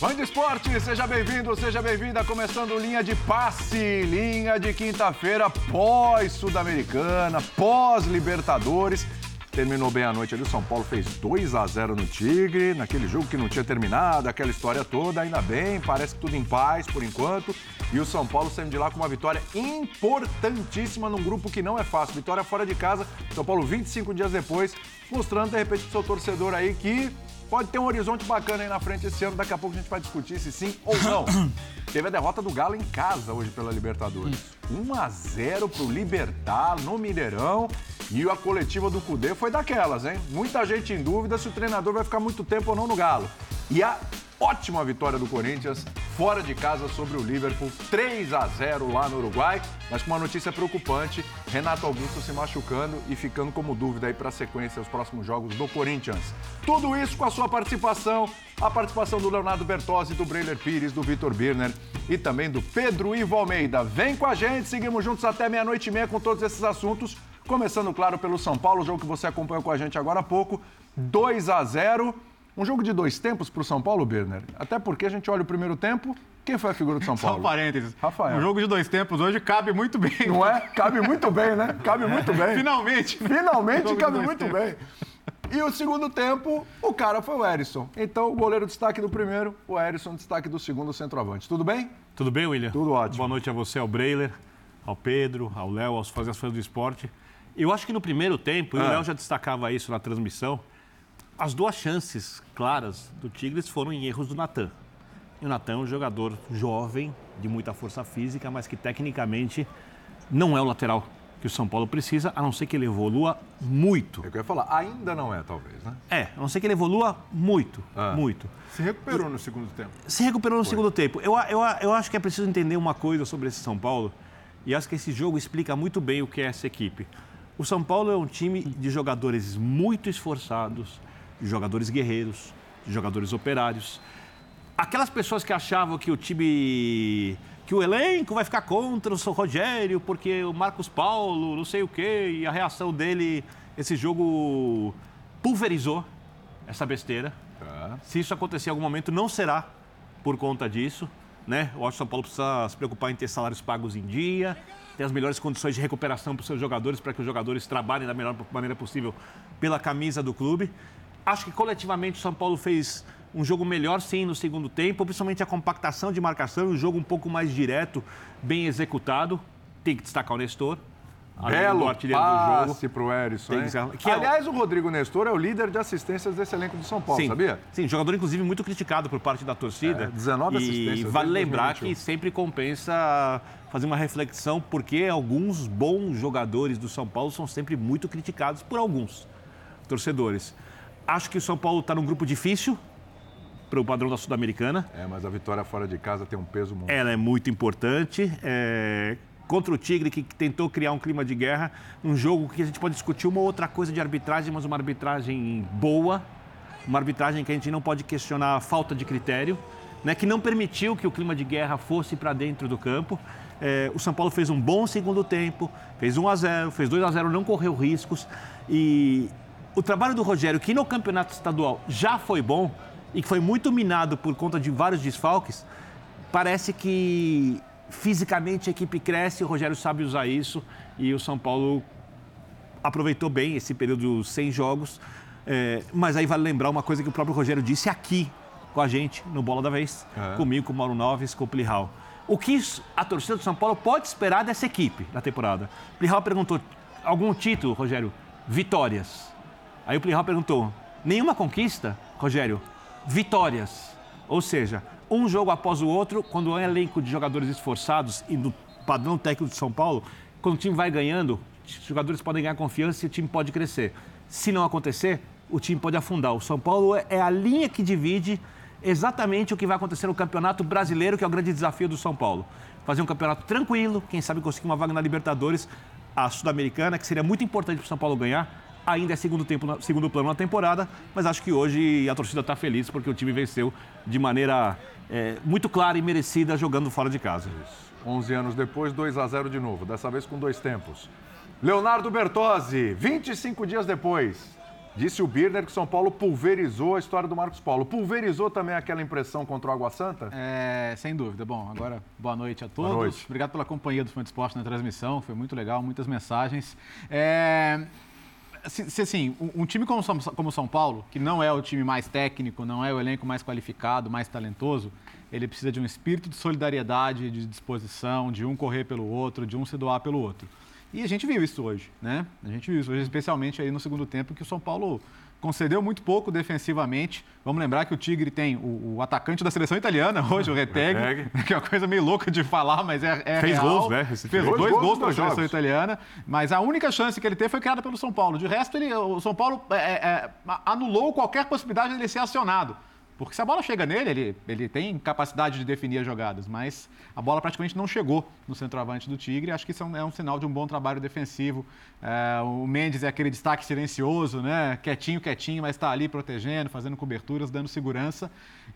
Band Esporte, seja bem-vindo, seja bem-vinda. Começando linha de passe, linha de quinta-feira pós-Sul-Americana, pós-Libertadores. Terminou bem a noite ali, o São Paulo fez 2 a 0 no Tigre, naquele jogo que não tinha terminado, aquela história toda, ainda bem, parece que tudo em paz por enquanto. E o São Paulo saindo de lá com uma vitória importantíssima num grupo que não é fácil. Vitória fora de casa, São Paulo 25 dias depois, mostrando de repente pro seu torcedor aí que pode ter um horizonte bacana aí na frente esse ano. Daqui a pouco a gente vai discutir se sim ou não. Teve a derrota do Galo em casa hoje pela Libertadores. 1 a 0 pro Libertar no Mineirão. E a coletiva do Cudê foi daquelas, hein? Muita gente em dúvida se o treinador vai ficar muito tempo ou não no Galo. E a ótima vitória do Corinthians fora de casa sobre o Liverpool, 3 a 0 lá no Uruguai, mas com uma notícia preocupante, Renato Augusto se machucando e ficando como dúvida aí para a sequência os próximos jogos do Corinthians. Tudo isso com a sua participação, a participação do Leonardo Bertozzi, do Breiler Pires, do Vitor Birner e também do Pedro Ivo Almeida. Vem com a gente, seguimos juntos até meia-noite e meia com todos esses assuntos. Começando, claro, pelo São Paulo, jogo que você acompanhou com a gente agora há pouco, 2 a 0 um jogo de dois tempos para o São Paulo, Birner. Até porque a gente olha o primeiro tempo. Quem foi a figura do São Paulo? Só um parênteses. Rafael. Um jogo de dois tempos hoje cabe muito bem. Não é? Cabe muito bem, né? Cabe muito bem. Finalmente. Finalmente cabe muito tempos. bem. E o segundo tempo, o cara foi o Erisson. Então, o goleiro destaque do primeiro, o Erisson destaque do segundo centroavante. Tudo bem? Tudo bem, William? Tudo ótimo. Boa noite a você, ao Breiler, ao Pedro, ao Léo, aos fazer as fãs do esporte. Eu acho que no primeiro tempo, e o ah. Léo já destacava isso na transmissão, as duas chances claras do Tigres foram em erros do Natan. E o Natan é um jogador jovem, de muita força física, mas que tecnicamente não é o lateral que o São Paulo precisa, a não ser que ele evolua muito. É eu ia falar, ainda não é, talvez, né? É, a não ser que ele evolua muito, ah. muito. Se recuperou no segundo tempo. Se recuperou no Foi. segundo tempo. Eu, eu, eu acho que é preciso entender uma coisa sobre esse São Paulo, e acho que esse jogo explica muito bem o que é essa equipe. O São Paulo é um time de jogadores muito esforçados, de jogadores guerreiros, de jogadores operários. Aquelas pessoas que achavam que o time que o elenco vai ficar contra o São Rogério, porque o Marcos Paulo, não sei o quê, e a reação dele, esse jogo pulverizou essa besteira. É. Se isso acontecer em algum momento, não será por conta disso. Né? Eu acho que o São Paulo precisa se preocupar em ter salários pagos em dia, ter as melhores condições de recuperação para os seus jogadores, para que os jogadores trabalhem da melhor maneira possível pela camisa do clube. Acho que coletivamente o São Paulo fez um jogo melhor sim no segundo tempo, principalmente a compactação de marcação, um jogo um pouco mais direto, bem executado. Tem que destacar o Nestor. Belo passe para o Erisson, que, Aliás, é o... o Rodrigo Nestor é o líder de assistências desse elenco do São Paulo, sim, sabia? Sim, jogador inclusive muito criticado por parte da torcida. É, 19 assistências. E vale lembrar que sempre compensa fazer uma reflexão porque alguns bons jogadores do São Paulo são sempre muito criticados por alguns torcedores. Acho que o São Paulo está num grupo difícil para o padrão da Sul-Americana. É, mas a vitória fora de casa tem um peso muito. Ela é muito importante. É... Contra o Tigre, que tentou criar um clima de guerra, um jogo que a gente pode discutir uma outra coisa de arbitragem, mas uma arbitragem boa, uma arbitragem que a gente não pode questionar a falta de critério, né, que não permitiu que o clima de guerra fosse para dentro do campo. É, o São Paulo fez um bom segundo tempo, fez 1 a 0 fez 2 a 0 não correu riscos. E o trabalho do Rogério, que no campeonato estadual já foi bom e que foi muito minado por conta de vários desfalques, parece que fisicamente a equipe cresce, o Rogério sabe usar isso e o São Paulo aproveitou bem esse período sem jogos. É, mas aí vale lembrar uma coisa que o próprio Rogério disse aqui com a gente, no Bola da Vez, é. comigo, com o Mauro Noves, com o Plihal. O que a torcida do São Paulo pode esperar dessa equipe na temporada? Plihal perguntou, algum título, Rogério? Vitórias. Aí o Plihal perguntou: nenhuma conquista, Rogério? Vitórias. Ou seja, um jogo após o outro, quando é um elenco de jogadores esforçados e do padrão técnico de São Paulo, quando o time vai ganhando, os jogadores podem ganhar confiança e o time pode crescer. Se não acontecer, o time pode afundar. O São Paulo é a linha que divide exatamente o que vai acontecer no Campeonato Brasileiro, que é o grande desafio do São Paulo. Fazer um campeonato tranquilo, quem sabe conseguir uma vaga na Libertadores, a Sul-Americana, que seria muito importante para o São Paulo ganhar, Ainda é segundo, tempo, segundo plano na temporada, mas acho que hoje a torcida está feliz porque o time venceu de maneira é, muito clara e merecida jogando fora de casa. Isso. 11 anos depois, 2 a 0 de novo, dessa vez com dois tempos. Leonardo Bertozzi, 25 dias depois, disse o Birner que São Paulo pulverizou a história do Marcos Paulo. Pulverizou também aquela impressão contra o Água Santa? É, sem dúvida. Bom, agora boa noite a todos. Boa noite. Obrigado pela companhia do Fã de Esporte na transmissão, foi muito legal, muitas mensagens. É, se, assim, um, time como, como São Paulo, que não é o time mais técnico, não é o elenco mais qualificado, mais talentoso, ele precisa de um espírito de solidariedade, de disposição, de um correr pelo outro, de um se doar pelo outro. E a gente viu isso hoje, né? A gente viu isso hoje, especialmente aí no segundo tempo, que o São Paulo concedeu muito pouco defensivamente. Vamos lembrar que o Tigre tem o, o atacante da seleção italiana hoje, o Reteg, que é uma coisa meio louca de falar, mas é, é Fez real. gols, né? Fez dois, dois gols, para a seleção italiana, mas a única chance que ele teve foi criada pelo São Paulo. De resto, ele, o São Paulo é, é, anulou qualquer possibilidade de ele ser acionado. Porque se a bola chega nele, ele, ele tem capacidade de definir as jogadas, mas a bola praticamente não chegou no centroavante do Tigre. Acho que isso é um sinal de um bom trabalho defensivo. É, o Mendes é aquele destaque silencioso, né? Quietinho, quietinho, mas está ali protegendo, fazendo coberturas, dando segurança.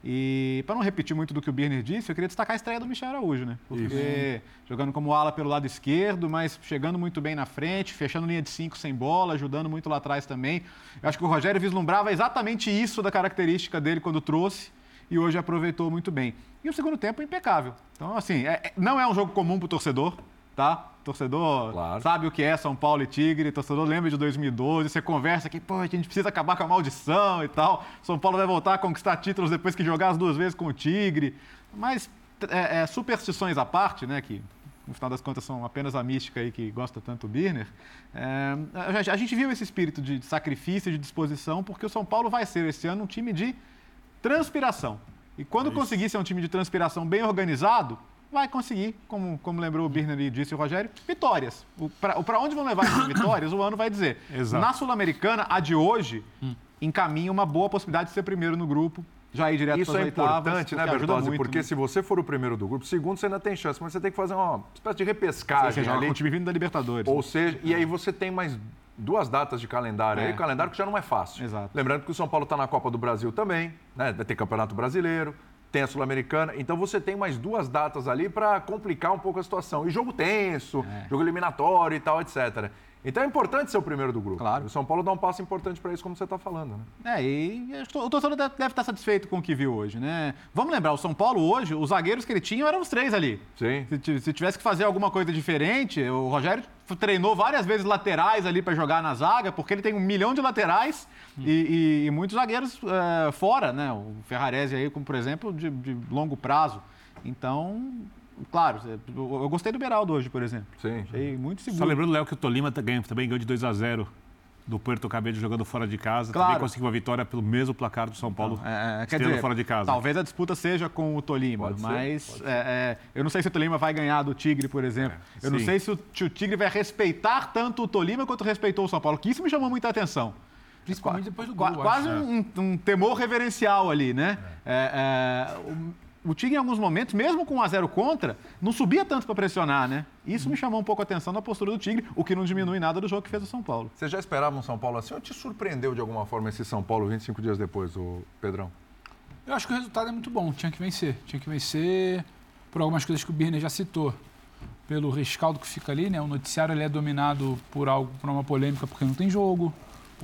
E para não repetir muito do que o Birner disse, eu queria destacar a estreia do Michel Araújo, né? Porque isso. jogando como ala pelo lado esquerdo, mas chegando muito bem na frente, fechando linha de cinco sem bola, ajudando muito lá atrás também. Eu acho que o Rogério vislumbrava exatamente isso da característica dele quando trouxe e hoje aproveitou muito bem. E o segundo tempo impecável. Então, assim, é, não é um jogo comum para o torcedor, tá? Torcedor claro. sabe o que é São Paulo e Tigre, torcedor lembra de 2012, você conversa que, pô, a gente precisa acabar com a maldição e tal. São Paulo vai voltar a conquistar títulos depois que jogar as duas vezes com o Tigre. Mas é, é, superstições à parte, né, que no final das contas são apenas a mística aí que gosta tanto o Birner, é, a gente viu esse espírito de sacrifício, de disposição, porque o São Paulo vai ser esse ano um time de transpiração. E quando é conseguir ser um time de transpiração bem organizado, vai conseguir, como, como lembrou o Birner e disse o Rogério, vitórias. Para onde vão levar essas vitórias, o ano vai dizer. Exato. Na Sul-Americana, a de hoje, hum. encaminha uma boa possibilidade de ser primeiro no grupo, já ir direto Isso é importante, né, Bertozzi? Muito, porque né? se você for o primeiro do grupo, segundo você ainda tem chance, mas você tem que fazer uma espécie de repescagem você ali. Com o time vindo da Libertadores. Ou seja, e aí você tem mais duas datas de calendário é. aí, calendário que já não é fácil. Exato. Lembrando que o São Paulo está na Copa do Brasil também, né? Vai ter Campeonato Brasileiro, tem a Sul-Americana. Então você tem mais duas datas ali para complicar um pouco a situação. E jogo tenso, é. jogo eliminatório e tal, etc. Então é importante ser o primeiro do grupo. Claro. O São Paulo dá um passo importante para isso, como você está falando. Né? É, e o torcedor deve estar satisfeito com o que viu hoje, né? Vamos lembrar, o São Paulo hoje, os zagueiros que ele tinha eram os três ali. Sim. Se, se tivesse que fazer alguma coisa diferente, o Rogério treinou várias vezes laterais ali para jogar na zaga, porque ele tem um milhão de laterais hum. e, e, e, muitos zagueiros é, fora, né? O Ferrarese aí, como por exemplo, de, de longo prazo. Então, Claro, eu gostei do Beraldo hoje, por exemplo. Sim. Achei muito seguro. Só lembrando, Léo, que o Tolima também ganhou de 2 a 0 do Puerto Cabello jogando fora de casa. Claro. Também conseguiu uma vitória pelo mesmo placar do São Paulo, é, é quer dizer, fora de casa. Talvez a disputa seja com o Tolima, pode mas ser, é, é, eu não sei se o Tolima vai ganhar do Tigre, por exemplo. É, eu sim. não sei se o, se o, Tigre vai respeitar tanto o Tolima quanto respeitou o São Paulo, que isso me chamou muita atenção. Principalmente depois do gol. Quase um, um, temor reverencial ali, né? O Tigre, em alguns momentos, mesmo com 1 a 0 contra, não subia tanto para pressionar, né? Isso me chamou um pouco a atenção na postura do Tigre, o que não diminui nada do jogo que fez o São Paulo. Você já esperava um São Paulo assim ou te surpreendeu de alguma forma esse São Paulo 25 dias depois, o Pedrão? Eu acho que o resultado é muito bom, tinha que vencer. Tinha que vencer por algumas coisas que o Birner já citou. Pelo rescaldo que fica ali, né? O noticiário ele é dominado por algo, por uma polêmica, porque não tem jogo,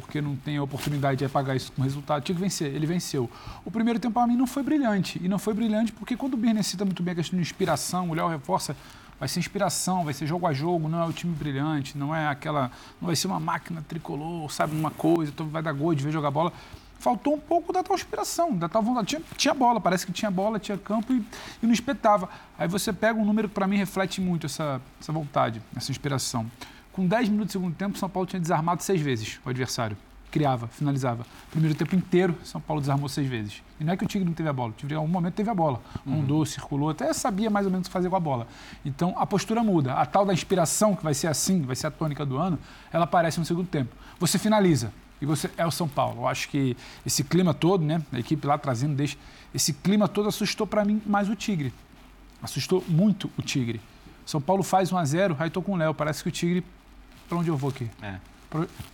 porque não tem a oportunidade de apagar isso com resultado. Tinha que vencer, ele venceu. O primeiro tempo, para mim, não foi brilhante. E não foi brilhante porque quando o Birner cita muito bem a questão de inspiração, o Léo reforça, vai ser inspiração, vai ser jogo a jogo, não é o time brilhante, não é aquela. não vai ser uma máquina tricolor, sabe, uma coisa, então vai dar gol de ver jogar bola. Faltou um pouco da tal inspiração, da tal vontade. Tinha, tinha bola, parece que tinha bola, tinha campo e, e não espetava. Aí você pega um número que para mim reflete muito essa, essa vontade, essa inspiração. Com 10 minutos do segundo tempo, São Paulo tinha desarmado seis vezes o adversário. Criava, finalizava. Primeiro tempo inteiro, São Paulo desarmou seis vezes. E não é que o Tigre não teve a bola. O Tigre, em algum momento, teve a bola. Rondou, uhum. circulou, até sabia mais ou menos o que fazer com a bola. Então, a postura muda. A tal da inspiração, que vai ser assim, vai ser a tônica do ano, ela aparece no segundo tempo. Você finaliza. E você é o São Paulo. Eu acho que esse clima todo, né? A equipe lá trazendo, deixa, esse clima todo assustou para mim mais o Tigre. Assustou muito o Tigre. São Paulo faz 1 a 0 aí tô com o Léo. Parece que o Tigre para onde eu vou aqui? É.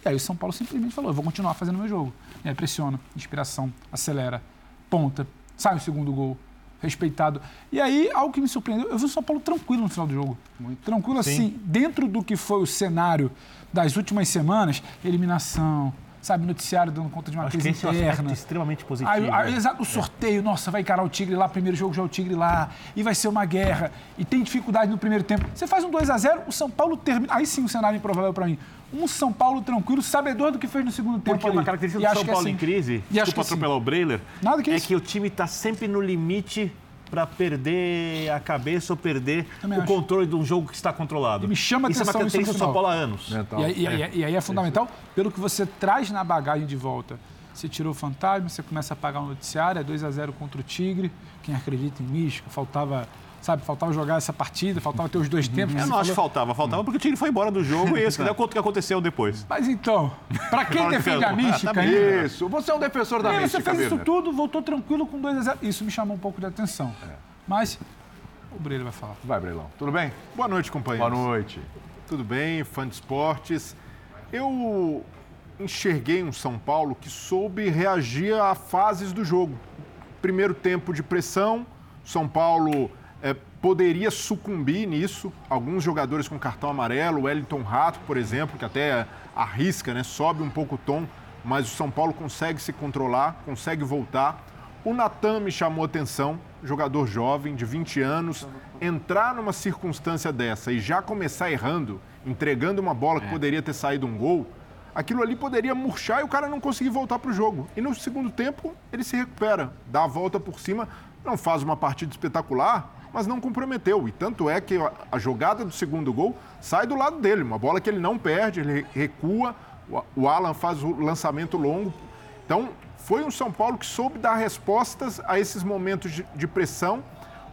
E aí o São Paulo simplesmente falou: eu vou continuar fazendo meu jogo. E aí pressiona, inspiração, acelera, ponta, sai o segundo gol, respeitado. E aí, algo que me surpreendeu, eu vi o São Paulo tranquilo no final do jogo. Muito. Tranquilo Sim. assim, dentro do que foi o cenário das últimas semanas, eliminação, sabe, noticiário dando conta de uma Acho crise que esse interna. É um extremamente positivo. Aí, aí, né? exato, o sorteio, é. nossa, vai encarar o Tigre lá, primeiro jogo já é o Tigre lá, e vai ser uma guerra, e tem dificuldade no primeiro tempo. Você faz um 2 a 0 o São Paulo termina. Aí sim o cenário improvável para mim. Um São Paulo tranquilo, sabedor do que fez no segundo tempo. Porque ali. uma característica do São Paulo assim, em crise, e desculpa atropelar assim, o Breiler, Nada que é isso. que o time está sempre no limite para perder a cabeça ou perder Também o acho. controle de um jogo que está controlado. E me chama isso atenção é uma característica do São Paulo há anos. E, aí, e, aí, e aí é fundamental, pelo que você traz na bagagem de volta. Você tirou o fantasma, você começa a pagar o noticiário, é 2 a 0 contra o Tigre. Quem acredita em mística, faltava sabe? Faltava jogar essa partida, faltava ter os dois tempos. Eu não acho que faltava, faltava porque o Tigre foi embora do jogo e esse que é o que aconteceu depois. Mas então, para quem defende a mística tá Isso, você é um defensor da mística, Você fez isso tudo, voltou tranquilo com 2 a 0 Isso me chamou um pouco de atenção. É. Mas o Breilo vai falar. Vai, Breilão. Tudo bem? Boa noite, companheiro. Boa noite. Tudo bem, fã de esportes. Eu enxerguei um São Paulo que soube reagir a fases do jogo. Primeiro tempo de pressão, São Paulo poderia sucumbir nisso. Alguns jogadores com cartão amarelo, o Wellington Rato, por exemplo, que até arrisca, né, sobe um pouco o tom, mas o São Paulo consegue se controlar, consegue voltar. O Natan me chamou atenção, jogador jovem, de 20 anos, entrar numa circunstância dessa e já começar errando, entregando uma bola que é. poderia ter saído um gol, aquilo ali poderia murchar e o cara não conseguir voltar para o jogo. E no segundo tempo, ele se recupera, dá a volta por cima, não faz uma partida espetacular, mas não comprometeu. E tanto é que a jogada do segundo gol sai do lado dele, uma bola que ele não perde, ele recua, o Alan faz o lançamento longo. Então, foi um São Paulo que soube dar respostas a esses momentos de, pressão.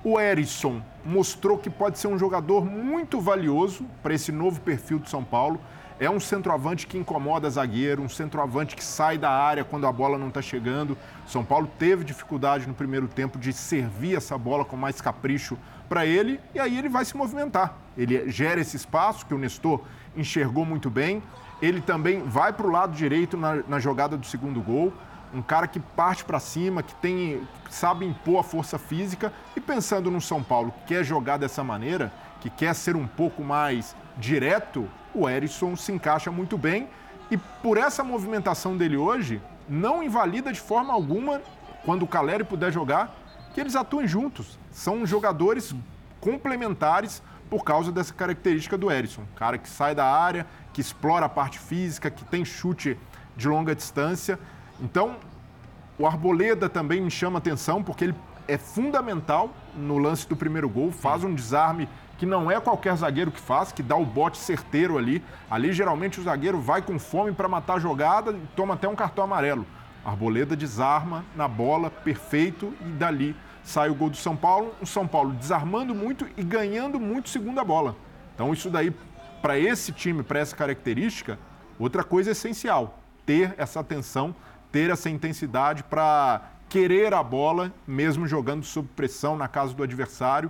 O Erisson mostrou que pode ser um jogador muito valioso para esse novo perfil do São Paulo. É um centroavante que incomoda zagueiro, um centroavante que sai da área quando a bola não está chegando. São Paulo teve dificuldade no primeiro tempo de servir essa bola com mais capricho para ele e aí ele vai se movimentar. Ele gera esse espaço que o Nestor enxergou muito bem. Ele também vai para o lado direito na, na jogada do segundo gol um cara que parte para cima, que tem, sabe impor a força física e pensando no São Paulo, que quer jogar dessa maneira, que quer ser um pouco mais direto, o Erisson se encaixa muito bem e por essa movimentação dele hoje, não invalida de forma alguma quando o Caleri puder jogar que eles atuem juntos. São jogadores complementares por causa dessa característica do Erisson, cara que sai da área, que explora a parte física, que tem chute de longa distância então, o Arboleda também me chama atenção, porque ele é fundamental no lance do primeiro gol, faz um desarme que não é qualquer zagueiro que faz, que dá o bote certeiro ali. Ali, geralmente, o zagueiro vai com fome para matar a jogada e toma até um cartão amarelo. Arboleda desarma na bola, perfeito, e dali sai o gol do São Paulo. O São Paulo desarmando muito e ganhando muito segunda bola. Então, isso daí, para esse time, para essa característica, outra coisa essencial, ter essa atenção ter essa intensidade para querer a bola, mesmo jogando sob pressão na casa do adversário.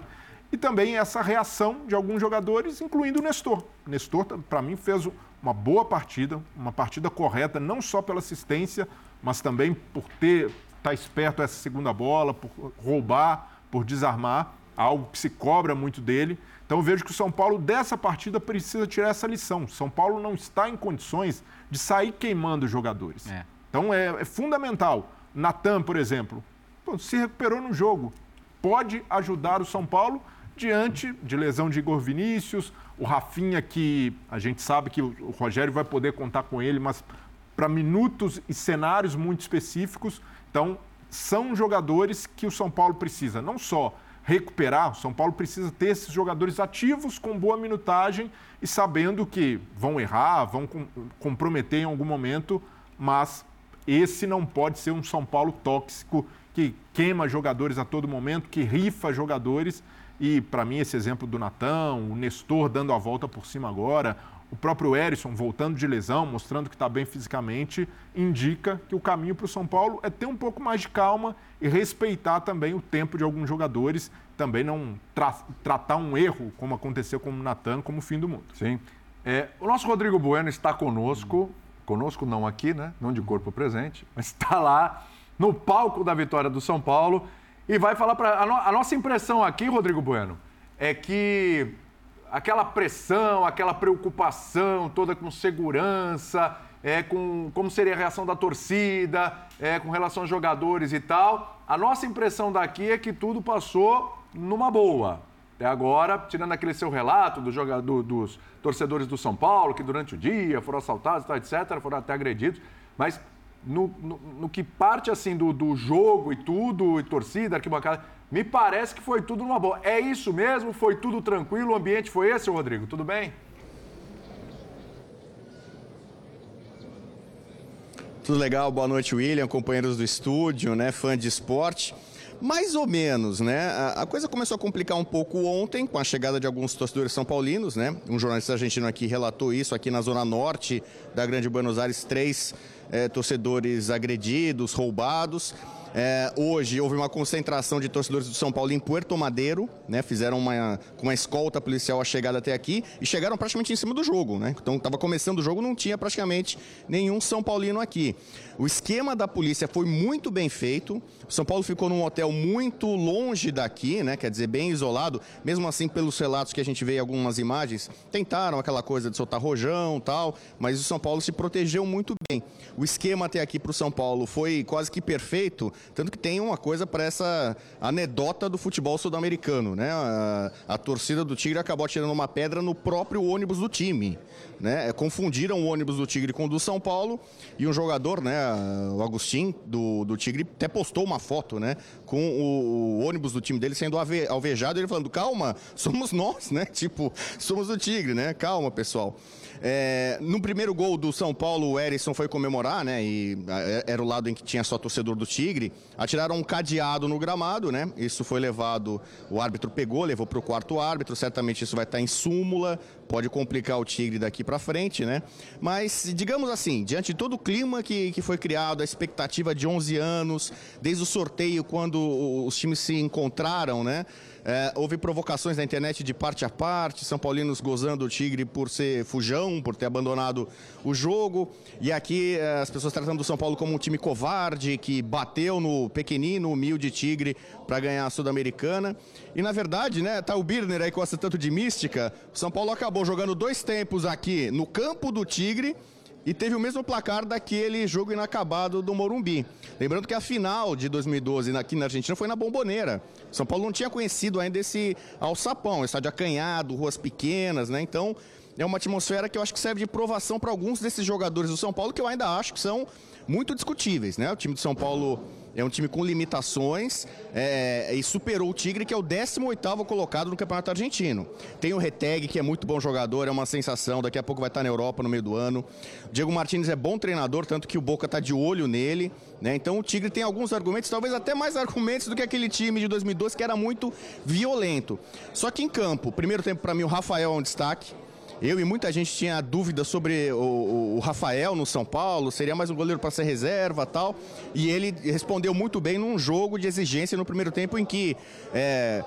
E também essa reação de alguns jogadores, incluindo o Nestor. O Nestor, para mim, fez uma boa partida, uma partida correta, não só pela assistência, mas também por ter estar tá esperto essa segunda bola, por roubar, por desarmar, algo que se cobra muito dele. Então eu vejo que o São Paulo dessa partida precisa tirar essa lição. São Paulo não está em condições de sair queimando os jogadores. É. Então é, é fundamental. Natan, por exemplo, pô, se recuperou no jogo. Pode ajudar o São Paulo diante de lesão de Igor Vinícius, o Rafinha, que a gente sabe que o Rogério vai poder contar com ele, mas para minutos e cenários muito específicos. Então, são jogadores que o São Paulo precisa não só recuperar, o São Paulo precisa ter esses jogadores ativos com boa minutagem e sabendo que vão errar, vão comprometer em algum momento, mas esse não pode ser um São Paulo tóxico que queima jogadores a todo momento, que rifa jogadores. E para mim, esse exemplo do Natão, o Nestor dando a volta por cima agora, o próprio Erisson voltando de lesão, mostrando que está bem fisicamente, indica que o caminho para o São Paulo é ter um pouco mais de calma e respeitar também o tempo de alguns jogadores, também não tra tratar um erro, como aconteceu com o Natan, como o fim do mundo. Sim. É, o nosso Rodrigo Bueno está conosco, conosco não aqui, né? Não de corpo presente, mas está lá no palco da vitória do São Paulo e vai falar para a, no, a nossa impressão aqui, Rodrigo Bueno, é que aquela pressão, aquela preocupação toda com segurança, é, com como seria a reação da torcida, é, com relação aos jogadores e tal. A nossa impressão daqui é que tudo passou numa boa. Até agora, tirando aquele seu relato do jogador, dos torcedores do São Paulo, que durante o dia foram assaltados, etc., foram até agredidos, mas no, no, no que parte assim do, do jogo e tudo, e torcida, arquibancada, me parece que foi tudo numa boa. É isso mesmo? Foi tudo tranquilo? O ambiente foi esse, Rodrigo? Tudo bem? Tudo legal, boa noite, William, companheiros do estúdio, né, fã de esporte. Mais ou menos, né? A, coisa começou a complicar um pouco ontem com a chegada de alguns torcedores são paulinos, né? Um jornalista argentino aqui relatou isso aqui na zona norte da Grande Buenos Aires, três é, torcedores agredidos, roubados. É, hoje houve uma concentração de torcedores do São Paulo em Puerto Madeiro, né? Fizeram uma, uma escolta policial a chegada até aqui e chegaram praticamente em cima do jogo, né? Então estava começando o jogo, não tinha praticamente nenhum São Paulino aqui. O esquema da polícia foi muito bem feito. O São Paulo ficou num hotel muito longe daqui, né? Quer dizer, bem isolado. Mesmo assim, pelos relatos que a gente vê em algumas imagens, tentaram aquela coisa de soltar rojão tal, mas o São Paulo se protegeu muito bem. O esquema até aqui para o São Paulo foi quase que perfeito, tanto que tem uma coisa para essa anedota do futebol sul-americano, né? A, a torcida do Tigre acabou tirando uma pedra no próprio ônibus do time. Né? Confundiram o ônibus do Tigre com o do São Paulo e um jogador, né, o Agostinho, do, do Tigre, até postou uma foto, né, com o, o ônibus do time dele sendo alvejado, ele falando, calma, somos nós, né, tipo, somos o Tigre, né, calma, pessoal. É, no primeiro gol do São Paulo, o Erisson foi comemorar, né? E é, era o lado em que tinha só torcedor do Tigre. Atiraram um cadeado no gramado, né? Isso foi levado, o árbitro pegou, levou para o quarto árbitro. Certamente isso vai estar em súmula, pode complicar o Tigre daqui para frente, né? Mas, digamos assim, diante de todo o clima que, que foi criado, a expectativa de 11 anos, desde o sorteio, quando os times se encontraram, né? É, houve provocações na internet de parte a parte, São Paulinos gozando o Tigre por ser fujão, por ter abandonado o jogo. E aqui é, as pessoas tratando o São Paulo como um time covarde, que bateu no pequenino, humilde Tigre para ganhar a Sul-Americana. E na verdade, né, tá o Birner aí que gosta tanto de mística. São Paulo acabou jogando dois tempos aqui no campo do Tigre e teve o mesmo placar daquele jogo inacabado do Morumbi. Lembrando que a final de 2012 aqui na Argentina foi na Bomboneira. São Paulo não tinha conhecido ainda esse alçapão, estádio acanhado, ruas pequenas, né? Então é uma atmosfera que eu acho que serve de provação para alguns desses jogadores do São Paulo que eu ainda acho que são muito discutíveis, né? O time do São Paulo é um time com limitações é, e superou o Tigre, que é o 18º colocado no Campeonato Argentino. Tem o Reteg, que é muito bom jogador, é uma sensação, daqui a pouco vai estar na Europa no meio do ano. Diego Martins é bom treinador, tanto que o Boca está de olho nele. Né? Então o Tigre tem alguns argumentos, talvez até mais argumentos do que aquele time de 2012, que era muito violento. Só que em campo, primeiro tempo para mim o Rafael é um destaque. Eu e muita gente tinha dúvida sobre o, o, Rafael no São Paulo, seria mais um goleiro para ser reserva tal. E ele respondeu muito bem num jogo de exigência no primeiro tempo em que é,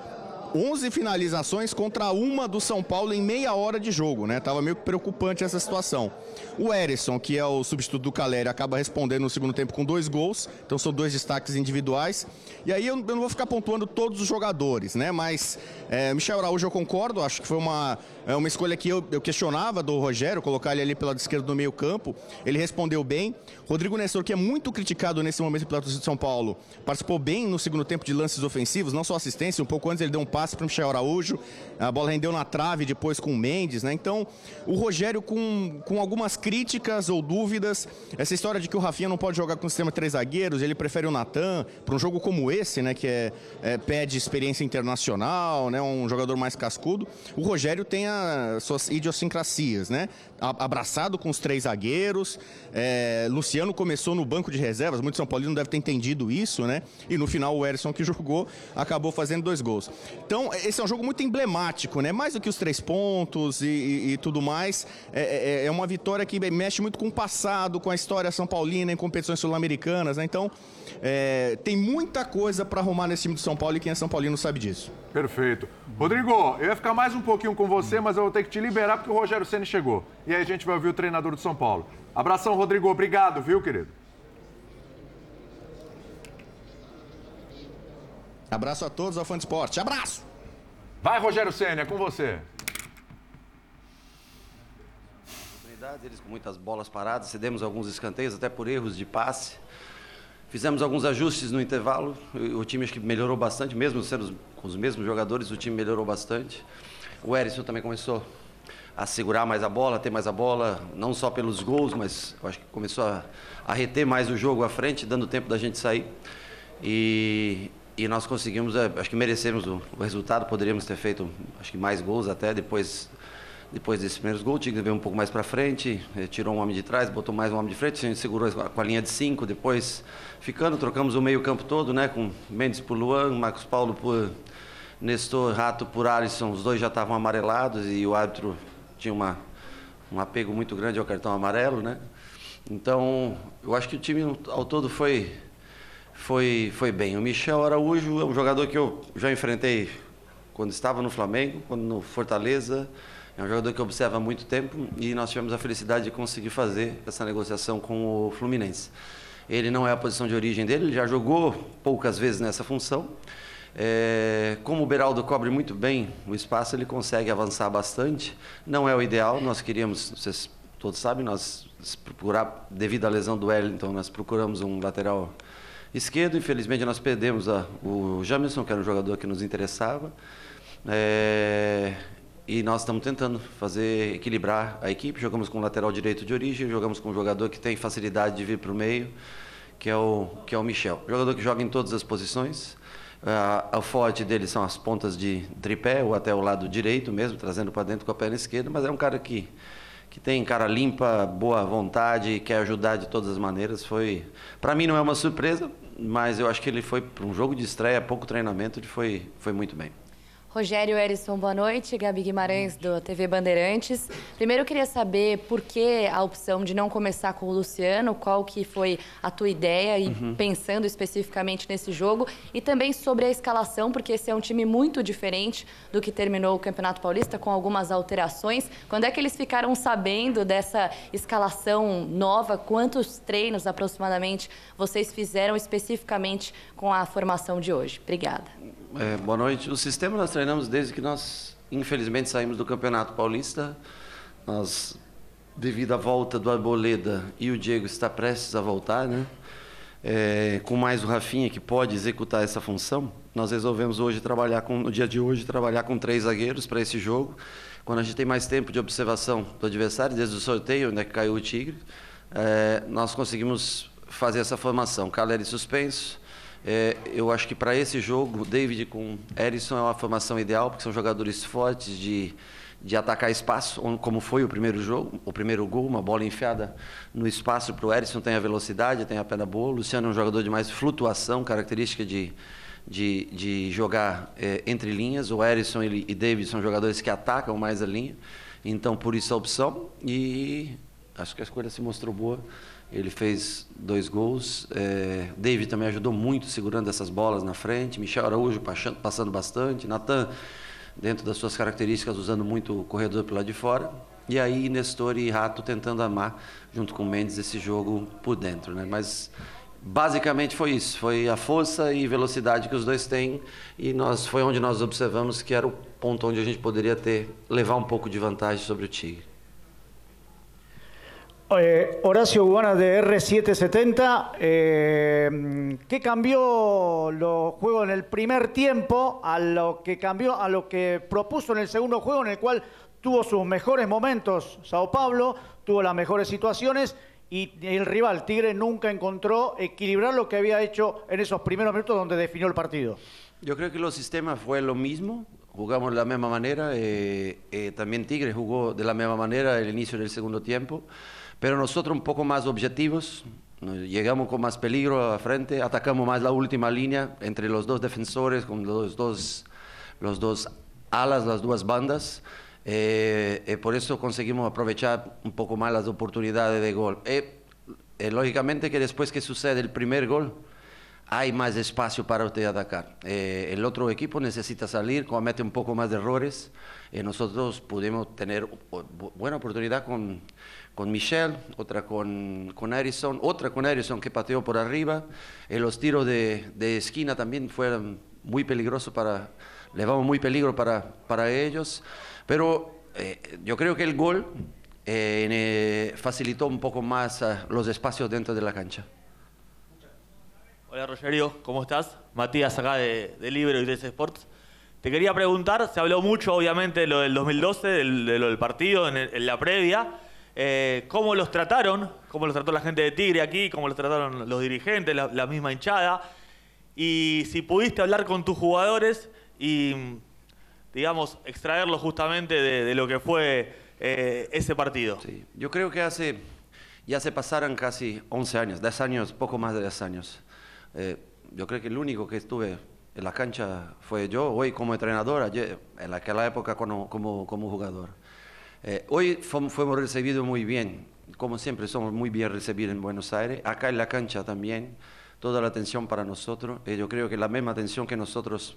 11 finalizações contra uma do São Paulo em meia hora de jogo, né? Tava meio preocupante essa situação. O Erisson, que é o substituto do Caleri, acaba respondendo no segundo tempo com dois gols, então são dois destaques individuais. E aí eu, não vou ficar pontuando todos os jogadores, né? Mas é, Michel Araújo eu concordo, acho que foi uma, é uma escolha que eu, eu questionava do Rogério, colocar ele ali pelo lado esquerdo do meio campo. Ele respondeu bem. Rodrigo Nestor, que é muito criticado nesse momento pela torcida de São Paulo, participou bem no segundo tempo de lances ofensivos, não só assistência, um pouco antes ele deu um passe para o Michel Araújo, a bola rendeu na trave depois com o Mendes, né? Então, o Rogério com, com algumas críticas ou dúvidas, essa história de que o Rafinha não pode jogar com o sistema três zagueiros, ele prefere o Natan, para um jogo como esse, né, que é, é, pede experiência internacional, né, um jogador mais cascudo, o Rogério tem as suas idiosincrasias, né? Abraçado com os três zagueiros, é, Luciano começou no banco de reservas, muito São Paulino deve ter entendido isso, né? E no final o Erisson que jogou acabou fazendo dois gols. Então esse é um jogo muito emblemático, né? Mais do que os três pontos e, e, e tudo mais. É, é, é, uma vitória que mexe muito com o passado, com a história São Paulina em competições sul-americanas, né? Então, é, tem muita coisa para arrumar nesse time do São Paulo e quem é São Paulino sabe disso. Perfeito. Rodrigo, eu ia ficar mais um pouquinho com você, mas eu vou ter que te liberar porque o Rogério Ceni chegou. E aí a gente vai ouvir o treinador do São Paulo. Abração, Rodrigo. Obrigado, viu, querido? Abraço a todos ao Fã de Esporte. Abraço! Vai, Rogério Senna, é com você. Eles com muitas bolas paradas, cedemos alguns escanteios, até por erros de passe. Fizemos alguns ajustes no intervalo. O time acho que melhorou bastante, mesmo sendo com os mesmos jogadores, o time melhorou bastante. O Erisson também começou a segurar mais a bola, ter mais a bola, não só pelos gols, mas acho que começou a, a reter mais o jogo à frente, dando tempo da gente sair. E, e nós conseguimos, é, acho que merecemos o, o, resultado, poderíamos ter feito, acho que mais gols até depois depois desses primeiros gols, o veio um pouco mais para frente, eh, tirou um homem de trás, botou mais um homem de frente, segurou com a linha de cinco, depois ficando, trocamos o meio campo todo, né, com Mendes por Luan, Marcos Paulo por Nestor, Rato por Alisson, os dois já estavam amarelados e o árbitro tinha uma, um apego muito grande ao cartão amarelo, né, então eu acho que o time ao todo foi foi, foi bem. O Michel Araújo é um jogador que eu já enfrentei quando estava no Flamengo, quando no Fortaleza. É um jogador que observa há muito tempo e nós tivemos a felicidade de conseguir fazer essa negociação com o Fluminense. Ele não é a posição de origem dele, ele já jogou poucas vezes nessa função. É, como o Beraldo cobre muito bem o espaço, ele consegue avançar bastante. Não é o ideal, nós queríamos, vocês todos sabem, nós procurar, devido à lesão do Wellington, nós procuramos um lateral esquerdo. Infelizmente, nós perdemos a, o Jamerson, que era um jogador que nos interessava. É, e nós estamos tentando fazer equilibrar a equipe. Jogamos com o lateral direito de origem, jogamos com um jogador que tem facilidade de vir para o meio, que é o que é o Michel. Jogador que joga em todas as posições. O forte dele são as pontas de tripé ou até o lado direito mesmo, trazendo para dentro com a perna esquerda, mas é um cara que que tem cara limpa, boa vontade, quer ajudar de todas as maneiras. Foi, para mim não é uma surpresa, mas eu acho que ele foi para um jogo de estreia, pouco treinamento, ele foi, foi muito bem. Rogério Erisson, boa noite. Gabi Guimarães, do TV Bandeirantes. Primeiro, eu queria saber por que a opção de não começar com o Luciano, qual que foi a tua ideia e uhum. pensando especificamente nesse jogo. E também sobre a escalação, porque esse é um time muito diferente do que terminou o Campeonato Paulista, com algumas alterações. Quando é que eles ficaram sabendo dessa escalação nova? Quantos treinos, aproximadamente, vocês fizeram especificamente com a formação de hoje? Obrigada. É, boa noite. O sistema nós treinamos desde que nós, infelizmente, saímos do Campeonato Paulista. Nós, devido à volta do Arboleda e o Diego está prestes a voltar, né? É, com mais o Rafinha que pode executar essa função, nós resolvemos hoje trabalhar com, no dia de hoje, trabalhar com três zagueiros para esse jogo. Quando a gente tem mais tempo de observação do adversário, desde o sorteio, onde é que caiu o Tigre, é, nós conseguimos fazer essa formação. Caleri suspenso, é, eu acho que para esse jogo, David com Erisson é uma formação ideal, porque são jogadores fortes de, de atacar espaço, como foi o primeiro jogo, o primeiro gol, uma bola enfiada no espaço para o Erisson, tem a velocidade, tem a perna boa. O Luciano é um jogador de mais flutuação, característica de, de, de jogar é, entre linhas. O Erisson e, e David são jogadores que atacam mais a linha, então por isso a opção. E acho que a escolha se mostrou boa. Ele fez dois gols. É, David também ajudou muito segurando essas bolas na frente. Michel Araújo passando bastante. Natan, dentro das suas características, usando muito o corredor pelo lado de fora. E aí Nestor e Rato tentando amar, junto com Mendes, esse jogo por dentro. Né? Mas basicamente foi isso. Foi a força e velocidade que os dois têm. E nós, foi onde nós observamos que era o ponto onde a gente poderia ter, levar um pouco de vantagem sobre o Tigre. Eh, Horacio Gubana de R770, eh, ¿qué cambió los juegos en el primer tiempo a lo que cambió, a lo que propuso en el segundo juego, en el cual tuvo sus mejores momentos Sao Paulo, tuvo las mejores situaciones y el rival Tigre nunca encontró equilibrar lo que había hecho en esos primeros minutos donde definió el partido? Yo creo que los sistemas fue lo mismo, jugamos de la misma manera, eh, también Tigre jugó de la misma manera el inicio del segundo tiempo. Pero nosotros un poco más objetivos, llegamos con más peligro a frente, atacamos más la última línea entre los dos defensores, con los dos los dos alas, las duas bandas. Eh, eh, por eso conseguimos aprovechar un poco más las oportunidades de gol. Eh, eh, lógicamente que después que sucede el primer gol, hay más espacio para usted atacar. Eh, el otro equipo necesita salir, comete un poco más de errores. Eh, nosotros pudimos tener buena oportunidad con, con Michel, otra con, con Harrison, otra con Harrison que pateó por arriba. Eh, los tiros de, de esquina también fueron muy peligrosos para, levamos muy peligro para, para ellos. Pero eh, yo creo que el gol eh, eh, facilitó un poco más ah, los espacios dentro de la cancha. Hola Rogerio, ¿cómo estás? Matías acá de, de Libro y 3 Sports. Te quería preguntar, se habló mucho obviamente de lo del 2012, del, de lo del partido en, el- en la previa. Eh, ¿Cómo los trataron? ¿Cómo los trató la gente de Tigre aquí? ¿Cómo los trataron los dirigentes, la, la misma hinchada? Y si pudiste hablar con tus jugadores y, digamos, extraerlos justamente de, de lo que fue eh, ese partido. Sí, yo creo que hace, ya se pasaron casi 11 años, 10 años, poco más de 10 años. Eh, yo creo que el único que estuve en la cancha fue yo, hoy como entrenador, ayer, en aquella época como, como, como jugador. Eh, hoy fuimos recibidos muy bien, como siempre somos muy bien recibidos en Buenos Aires, acá en la cancha también, toda la atención para nosotros. Eh, yo creo que la misma atención que nosotros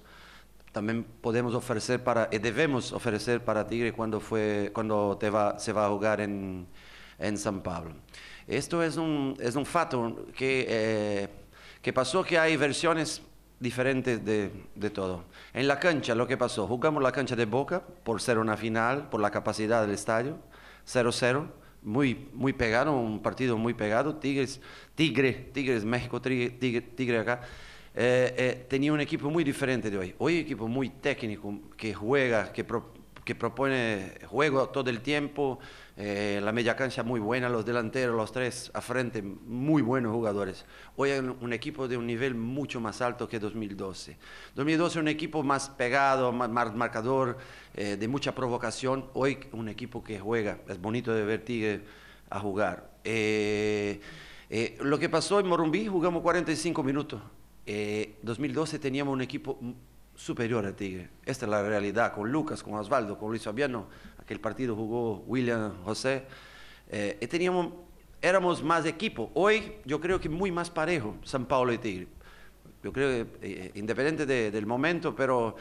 también podemos ofrecer para, y debemos ofrecer para Tigre cuando, fue, cuando se va a jugar en, en San Pablo. Esto es un, es un fato que, eh, que pasó que hay versiones diferentes de, de todo. En la cancha, lo que pasó, jugamos la cancha de Boca por ser una final, por la capacidad del estadio, 0-0, muy, muy pegado, un partido muy pegado, Tigres, Tigre, Tigres México, Tigre, Tigre, Tigre acá. Eh, eh, tenía un equipo muy diferente de hoy. Hoy equipo muy técnico, que juega, que, pro- que propone juego todo el tiempo, eh, la media cancha muy buena, los delanteros, los tres a frente, muy buenos jugadores. Hoy hay un, equipo de un nivel mucho más alto que 2012. 2012 un equipo más pegado, más, marcador, eh, de mucha provocación. Hoy un equipo que juega, es bonito de ver Tigre a jugar. Eh, lo que pasó en Morumbí, jugamos 45 minutos. Eh, 2012 teníamos un equipo superior a Tigre. Esta es la realidad, con Lucas, con Osvaldo, con Luis Fabiano. Aquel partido jugó William José. Eh, y teníamos, éramos más equipo. Hoy yo creo que muy más parejo San Paulo y Tigre. Yo creo que eh, independiente de- del momento, pero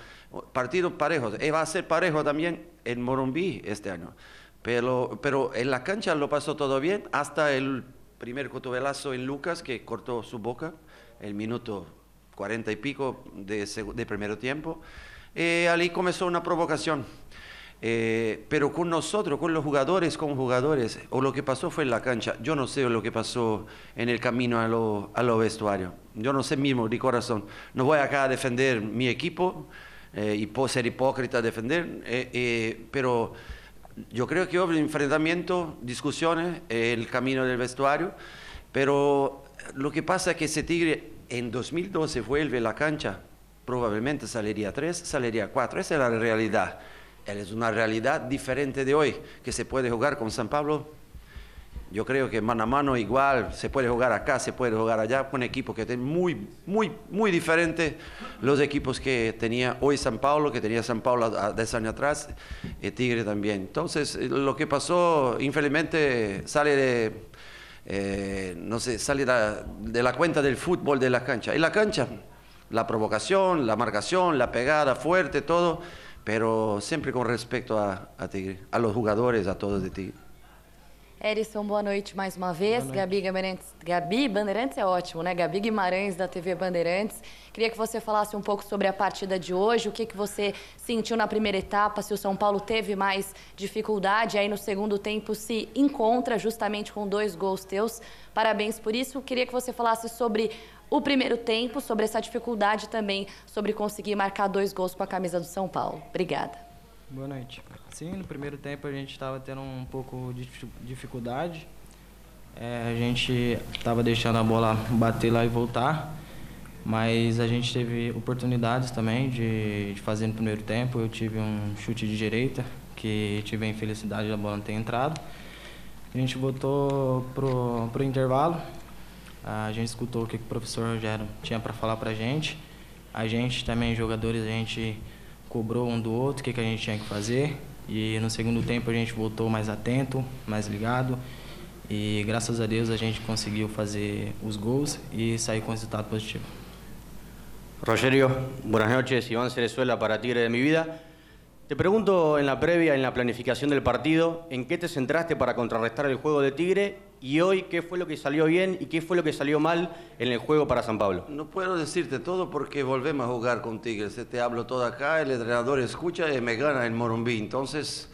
partido parejo. Y va a ser parejo también en Morumbí este año. Pero, pero en la cancha lo pasó todo bien hasta el primer cotovelazo en Lucas que cortó su boca, el minuto 40 y pico de, de primer tiempo. Eh, ahí comenzó una provocación. Eh, pero con nosotros, con los jugadores, con jugadores, o lo que pasó fue en la cancha. Yo no sé lo que pasó en el camino a los a lo vestuarios. Yo no sé mismo de corazón. No voy acá a defender mi equipo eh, y puedo ser hipócrita defender, eh, eh, pero yo creo que hubo enfrentamiento, discusiones, eh, el camino del vestuario, pero lo que pasa es que ese Tigre en 2012 vuelve a la cancha, probablemente saldría 3, saldría 4, esa es la realidad. Es una realidad diferente de hoy, que se puede jugar con San Pablo. Yo creo que mano a mano igual, se puede jugar acá, se puede jugar allá, con equipos que tienen muy, muy, muy diferentes los equipos que tenía hoy San Pablo, que tenía San Pablo a 10 años atrás, y Tigre también. Entonces, eh, lo que pasó, infelizmente, sale de, eh, no sé, sale de la cuenta del fútbol de la cancha. Y la cancha, la provocación, la marcación, la pegada fuerte, todo, pero siempre con respecto a, a Tigre, a los jugadores, a todos de Tigre. Erison, boa noite mais uma vez. Gabi Bandeirantes, Gabi Bandeirantes é ótimo, né? Gabi Guimarães, da TV Bandeirantes. Queria que você falasse um pouco sobre a partida de hoje, o que, que você sentiu na primeira etapa, se o São Paulo teve mais dificuldade, aí no segundo tempo se encontra justamente com dois gols teus. Parabéns por isso. Queria que você falasse sobre o primeiro tempo, sobre essa dificuldade também, sobre conseguir marcar dois gols com a camisa do São Paulo. Obrigada. Boa noite. Sim, no primeiro tempo a gente estava tendo um pouco de dificu- dificuldade. É, a gente estava deixando a bola bater lá e voltar, mas a gente teve oportunidades também de, de fazer no primeiro tempo. Eu tive um chute de direita, que tive a infelicidade da bola não ter entrado. A gente voltou pro, pro intervalo. A gente escutou o que o professor Rogério tinha para falar para a gente. A gente também, jogadores, a gente cobrou um do outro o que, que a gente tinha que fazer. E no segundo tempo a gente voltou mais atento, mais ligado. E graças a Deus a gente conseguiu fazer os gols e sair com resultado positivo. Rogerio, buenas noches. Iván Cerezuela para Tigre de mi vida. Te pregunto en la previa, en la planificación del partido, ¿en qué te centraste para contrarrestar el juego de Tigre? Y hoy, ¿qué fue lo que salió bien y qué fue lo que salió mal en el juego para San Pablo? No puedo decirte todo porque volvemos a jugar con Tigres. Te hablo todo acá, el entrenador escucha y me gana el Morumbí. Entonces,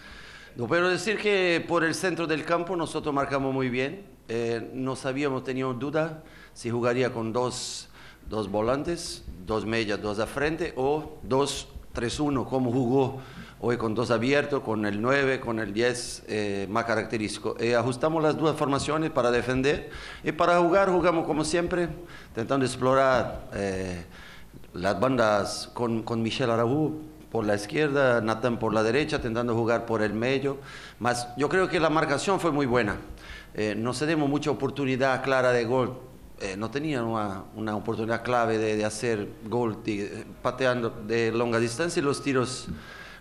no puedo decir que por el centro del campo nosotros marcamos muy bien. Eh, no sabíamos, teníamos duda si jugaría con dos, dos volantes, dos medias, dos a frente o dos 3-1, como jugó hoy con dos abiertos, con el 9, con el 10 eh, más característico. Eh, ajustamos las dos formaciones para defender y para jugar jugamos como siempre, intentando explorar eh, las bandas con, con Michel Araújo por la izquierda, Nathan por la derecha, intentando jugar por el medio. Mas yo creo que la marcación fue muy buena. no se demos mucha oportunidad clara de gol. no tenían una, una, oportunidad clave de, de hacer gol pateando de longa distancia y los tiros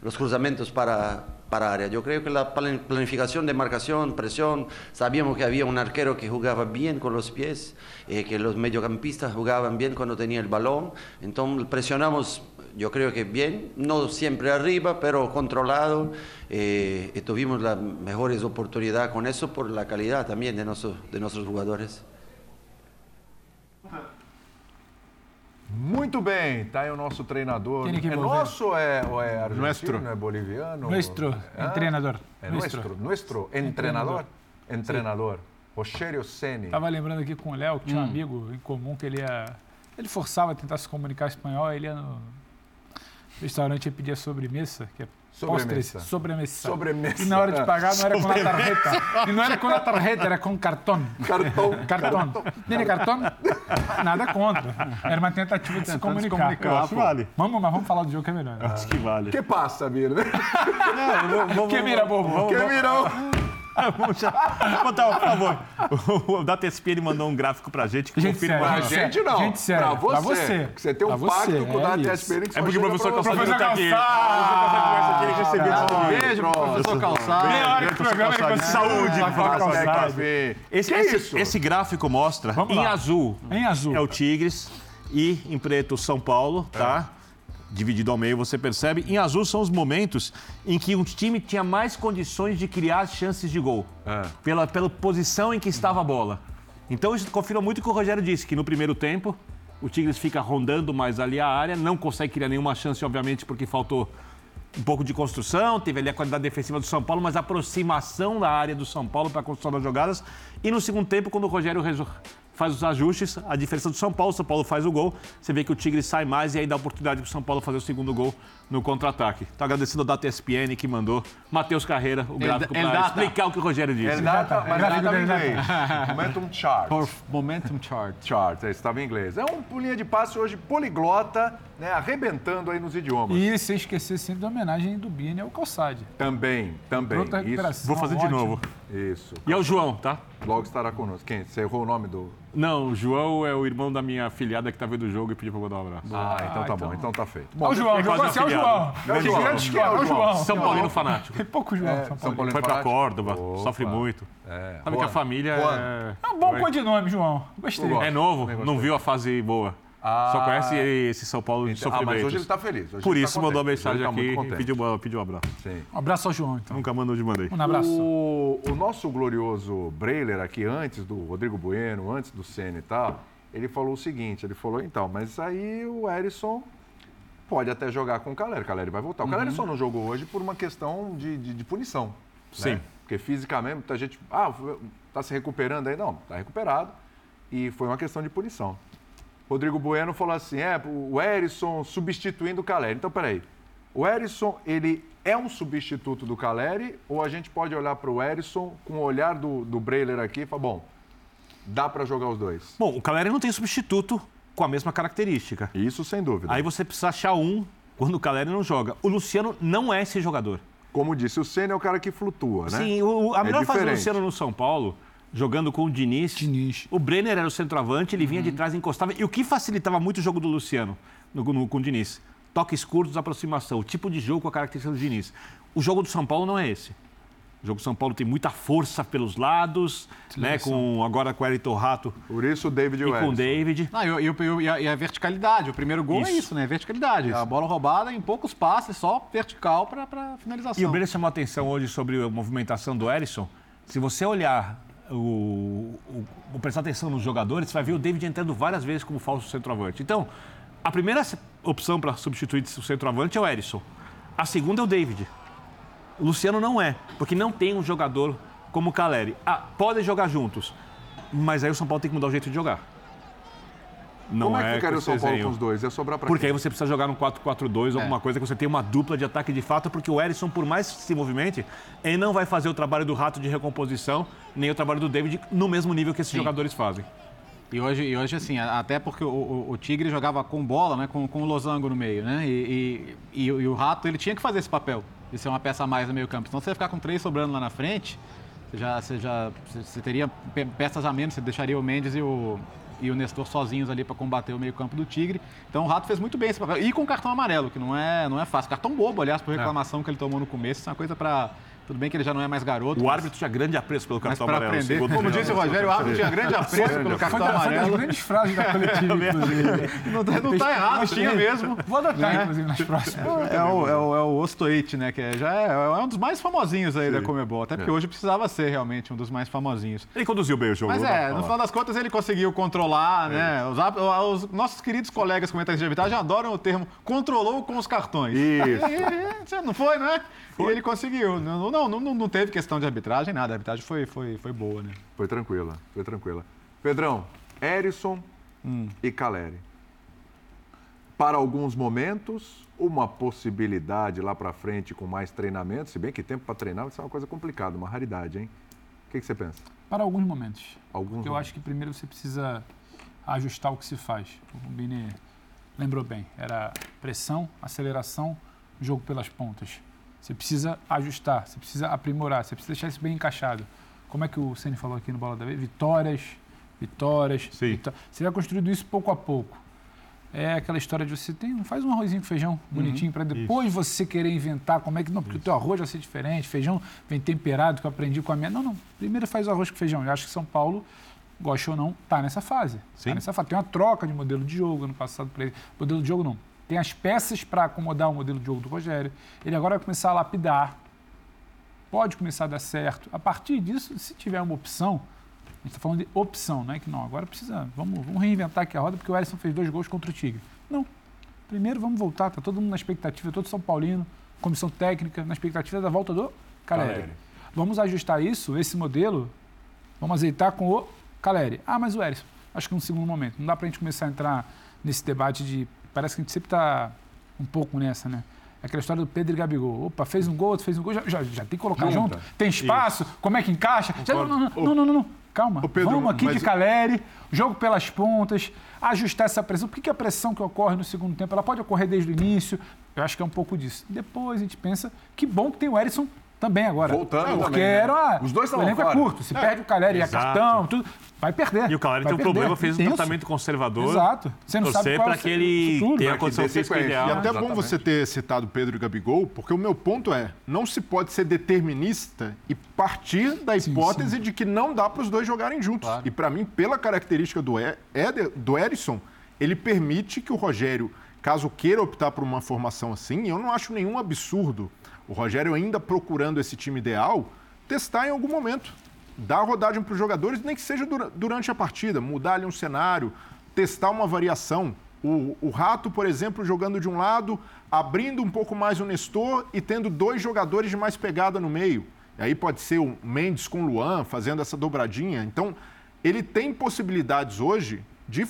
los cruzamientos para, para área. Yo creo que la planificación de marcación, presión, sabíamos que había un arquero que jugaba bien con los pies, eh, que los mediocampistas jugaban bien cuando tenía el balón, entonces presionamos yo creo que bien, no siempre arriba, pero controlado. Eh, y tuvimos las mejores oportunidades con eso por la calidad también de, nuestro, de nuestros jugadores. Muito bem, tá aí o nosso treinador. Tem que é nosso ou é, ou é argentino? Nuestro. É boliviano? Nuestro, Ah, treinador. É nuestro, nuestro, entrenador? Entrenador. Rogério Ceni. Tava lembrando aqui com o Léo que tinha Hum. um amigo em comum que ele ia. Ele forçava a tentar se comunicar espanhol, ele ia no restaurante e pedia sobremesa, que é Sobremesa. postres, sobremesa. Sobremesa. E na hora de pagar não era com a tarjeta. E não era com a tarjeta, era com cartão. Cartão. Cartão. Tiene cartão? Nada contra. Era uma tentativa de se comunicar. comunicar, Eu acho que vale. Vamos, mas vamos falar do jogo que é melhor. Acho que vale. Que passa, Mira? Que mira, bobo. Que virou? Vamos já- botar, por favor. O Data ESPN mandou um gráfico pra gente que Gente confirma. Pra sério. gente não. Gente séria, Pra você. pra você. Você tem um Pra você, pacto com o é Data isso. ESPN que É porque o professor pra não tá aqui. Calçado! Ele recebeu esse dinheiro. Beijo pro professor Calçado. Meia hora de programa ele. Saúde, professor calçado. Calçado. Esse, isso? esse gráfico mostra em azul Em azul. é o Tigres e em preto o São Paulo, tá? Dividido ao meio, você percebe. Em azul são os momentos em que um time tinha mais condições de criar chances de gol. É. Pela, pela posição em que estava a bola. Então isso confirma muito o que o Rogério disse, que no primeiro tempo o Tigres fica rondando mais ali a área, não consegue criar nenhuma chance, obviamente, porque faltou um pouco de construção, teve ali a qualidade defensiva do São Paulo, mas a aproximação da área do São Paulo para a construção das jogadas. E no segundo tempo, quando o Rogério faz os ajustes, a diferença do São Paulo, São Paulo faz o gol, você vê que o Tigre sai mais e aí dá oportunidade para o São Paulo fazer o segundo gol no contra-ataque. Então agradecendo ao Data ESPN que mandou Matheus Carreira, o gráfico, para Data. explicar o que o Rogério disse. Ele data, mas Gráfico estava em inglês. Momentum chart. Por Momentum Chart. Chart, é, estava em inglês. É um linha de passe hoje poliglota, né, arrebentando aí nos idiomas. E sem esquecer sempre da homenagem do Bini ao Calçade. Também, também. Isso. Vou fazer de novo. isso. E é o João, tá? Logo estará conosco. Quem? Você errou o nome do... Não, o João é o irmão da minha filhada que tá vendo o jogo e pediu pra eu dar um abraço. Ah, então tá então. bom. Então tá feito. O João, é jogou quase assim, olha o afiliado. João. É o João. Gigante que é, olha o João. São Paulino fanático. Tem pouco João. São São Paulo. Paulino Foi pra fanático. Córdoba, Opa. sofre muito. É. Sabe que a Juan. família Juan. é... É um bom codinome, João. Gostei. É novo, não viu a fase boa. Ah. Só conhece esse São Paulo de Então, ah, mas sofrimentos. hoje ele tá feliz. Hoje Por ele isso tá mandou a mensagem tá aqui e pediu, pediu um abraço. Sim. Um abraço ao João, então. Nunca mandou de mandei. Um abraço. O, o nosso glorioso Breiler aqui, antes do Rodrigo Bueno, antes do Senna e tal, ele falou o seguinte, ele falou, então, mas aí o Erisson pode até jogar com o Caleri, o Caleri vai voltar. O Caleri só não jogou hoje por uma questão de, de, de punição. Sim. né? Porque fisicamente, muita gente, ah, tá se recuperando aí? Não, tá recuperado. E foi uma questão de punição. Rodrigo Bueno falou assim, é, o Erisson substituindo o Caleri. Então, peraí, o Erisson, ele é um substituto do Caleri ou a gente pode olhar para o Erisson com o olhar do, do Breiler aqui e falar, bom, dá para jogar os dois? Bom, o Caleri não tem substituto com a mesma característica. Isso sem dúvida. Aí você precisa achar um quando o Caleri não joga. O Luciano não é esse jogador. Como disse, o Senna é o cara que flutua, né? Sim, o- o- a É melhor fase do diferente. Luciano no São Paulo, jogando com o Diniz. Diniz. O Brenner era o centroavante, ele vinha de trás e encostava. E o que facilitava muito o jogo do Luciano no, no- com o Diniz? toques curtos, aproximação, o tipo de jogo com a característica do Diniz. O jogo do São Paulo não é esse. O jogo São Paulo tem muita força pelos lados, né? Com, agora com o Elton Rato. Por isso o David e, e com o David. Não, e, e, e, a, verticalidade. O primeiro gol é isso. é isso, né? Verticalidade. Isso. A bola roubada em poucos passes, só vertical para finalização. E o Brenner chamou a atenção hoje sobre a movimentação do Erisson. Se você olhar o, o, o, prestar atenção nos jogadores, você vai ver o David entrando várias vezes como falso centroavante. Então, a primeira opção para substituir o centroavante é o Erisson. A segunda é o David. O Luciano não é, porque não tem um jogador como o Caleri. Ah, podem jogar juntos, mas aí o São Paulo tem que mudar o jeito de jogar. Não Como é, que ficaria o São Paulo com os dois? É sobrar para Porque quem? aí você precisa jogar no 4-4-2, é. alguma coisa que você tem uma dupla de ataque de fato, porque o Erisson, por mais que se movimente, ele não vai fazer o trabalho do rato de recomposição, nem o trabalho do David no mesmo nível que esses Sim. jogadores fazem. E hoje, e hoje, assim, até porque o, o, o, Tigre jogava com bola, né? Com, com o losango no meio, né? E, e, e, e, o Rato, ele tinha que fazer esse papel de ser uma peça a mais no meio campo. Então, você ia ficar com três sobrando lá na frente, você já, você já você teria peças a menos, você deixaria o Mendes e o, e o Nestor sozinhos ali para combater o meio-campo do Tigre. Então o Rato fez muito bem esse papel. E com cartão amarelo, que não é, não é fácil. Cartão bobo, aliás, por é. reclamação é. que ele tomou no começo. Isso é uma coisa para tudo bem que ele já não é mais garoto. O mas... árbitro tinha grande apreço pelo cartão amarelo. Aprender, como disse o Rogério, o árbitro tinha grande apreço pelo cartão foi, amarelo. Foi das grandes frases da coletiva, não, está não tá errado, tinha mesmo. Vou adotar, né? inclusive, nas próximas. É, é, o, é, o, é o Ostoit, né? Que é, já é, é, um dos mais famosinhos aí Sim. da Comebol. Até porque é. hoje precisava ser realmente um dos mais famosinhos. Ele conduziu bem o jogo. Mas é, no final das contas ele conseguiu controlar, né? É. Os, os, nossos queridos colegas comentaristas de arbitragem adoram o termo controlou com os cartões. Isso. não foi, não é? Foi. E ele conseguiu. Não, não, não, não teve questão de arbitragem, nada. A arbitragem foi, foi, foi boa, né? Foi tranquila, foi tranquila. Pedrão, Erisson hum. e Caleri. Para alguns momentos, uma possibilidade lá para frente com mais treinamento, se bem que tempo para treinar vai ser uma coisa complicada, uma raridade, hein? O que, que você pensa? Para alguns momentos. Alguns Porque eu acho que primeiro você precisa ajustar o que se faz. O Bini lembrou bem. Era pressão, aceleração, jogo pelas pontas. Você precisa ajustar, você precisa aprimorar, você precisa deixar isso bem encaixado. Como é que o Ceni falou aqui no Bola da Vez? Vitórias, vitórias. Sim. Você vai construindo isso pouco a pouco. É aquela história de você tem, faz um arrozinho com feijão bonitinho uhum. para depois isso. você querer inventar como é que não, porque isso. o teu arroz vai ser diferente, feijão vem temperado que eu aprendi com a minha. Não, não. Primeiro faz o arroz com feijão. Eu acho que São Paulo gosta ou não, está nessa fase. Tá Sim. Tá nessa fase. Tem uma troca de modelo de jogo ano passado para ele. Modelo de jogo não tem as peças para acomodar o modelo de jogo do Rogério. Ele agora vai começar a lapidar. Pode começar a dar certo. A partir disso, se tiver uma opção, a gente está falando de opção, não é que não. Agora precisa, vamos, vamos reinventar aqui a roda, porque o Ellison fez dois gols contra o Tigre. Não. Primeiro vamos voltar, está todo mundo na expectativa, todo São Paulino, comissão técnica, na expectativa da volta do Caleri. Vamos ajustar isso, esse modelo, vamos azeitar com o Caleri. Ah, mas o Ellison, acho que num segundo momento. Não dá para a gente começar a entrar nesse debate de parece que a gente sempre está um pouco nessa, né? Aquela história do Pedro e Gabigol. Opa, fez um gol, fez um gol, já, já, já tem que colocar Junta. junto. Tem espaço, Isso. como é que encaixa? Já, não, não, não, não, não, Calma. Pedro, Vamos aqui mas... de Caleri, jogo pelas pontas, ajustar essa pressão. Por que, que a pressão que ocorre no segundo tempo, ela pode ocorrer desde o início? Eu acho que é um pouco disso. Depois a gente pensa que bom que tem o Erisson também agora. Voltando Porque também, né? era... Os dois estão O elenco é curto. Se é. perde o Caleri e a cartão, tudo vai perder. E o Caleri tem um problema, fez um tratamento conservador. Exato. Você não sabe qual para que ele tenha a condição física ideal. E até é bom você ter citado Pedro e Gabigol, porque o meu ponto é, não se pode ser determinista e partir da hipótese sim, sim. de que não dá para os dois jogarem juntos. Claro. E para mim, pela característica do, Eder, do Erisson, ele permite que o Rogério, caso queira optar por uma formação assim, eu não acho nenhum absurdo o Rogério ainda procurando esse time ideal, testar em algum momento dar rodagem para os jogadores, nem que seja durante a partida, mudar ali um cenário, testar uma variação. O, o, Rato, por exemplo, jogando de um lado, abrindo um pouco mais o Nestor e tendo dois jogadores de mais pegada no meio. E aí pode ser o Mendes com o Luan fazendo essa dobradinha. Então, ele tem possibilidades hoje de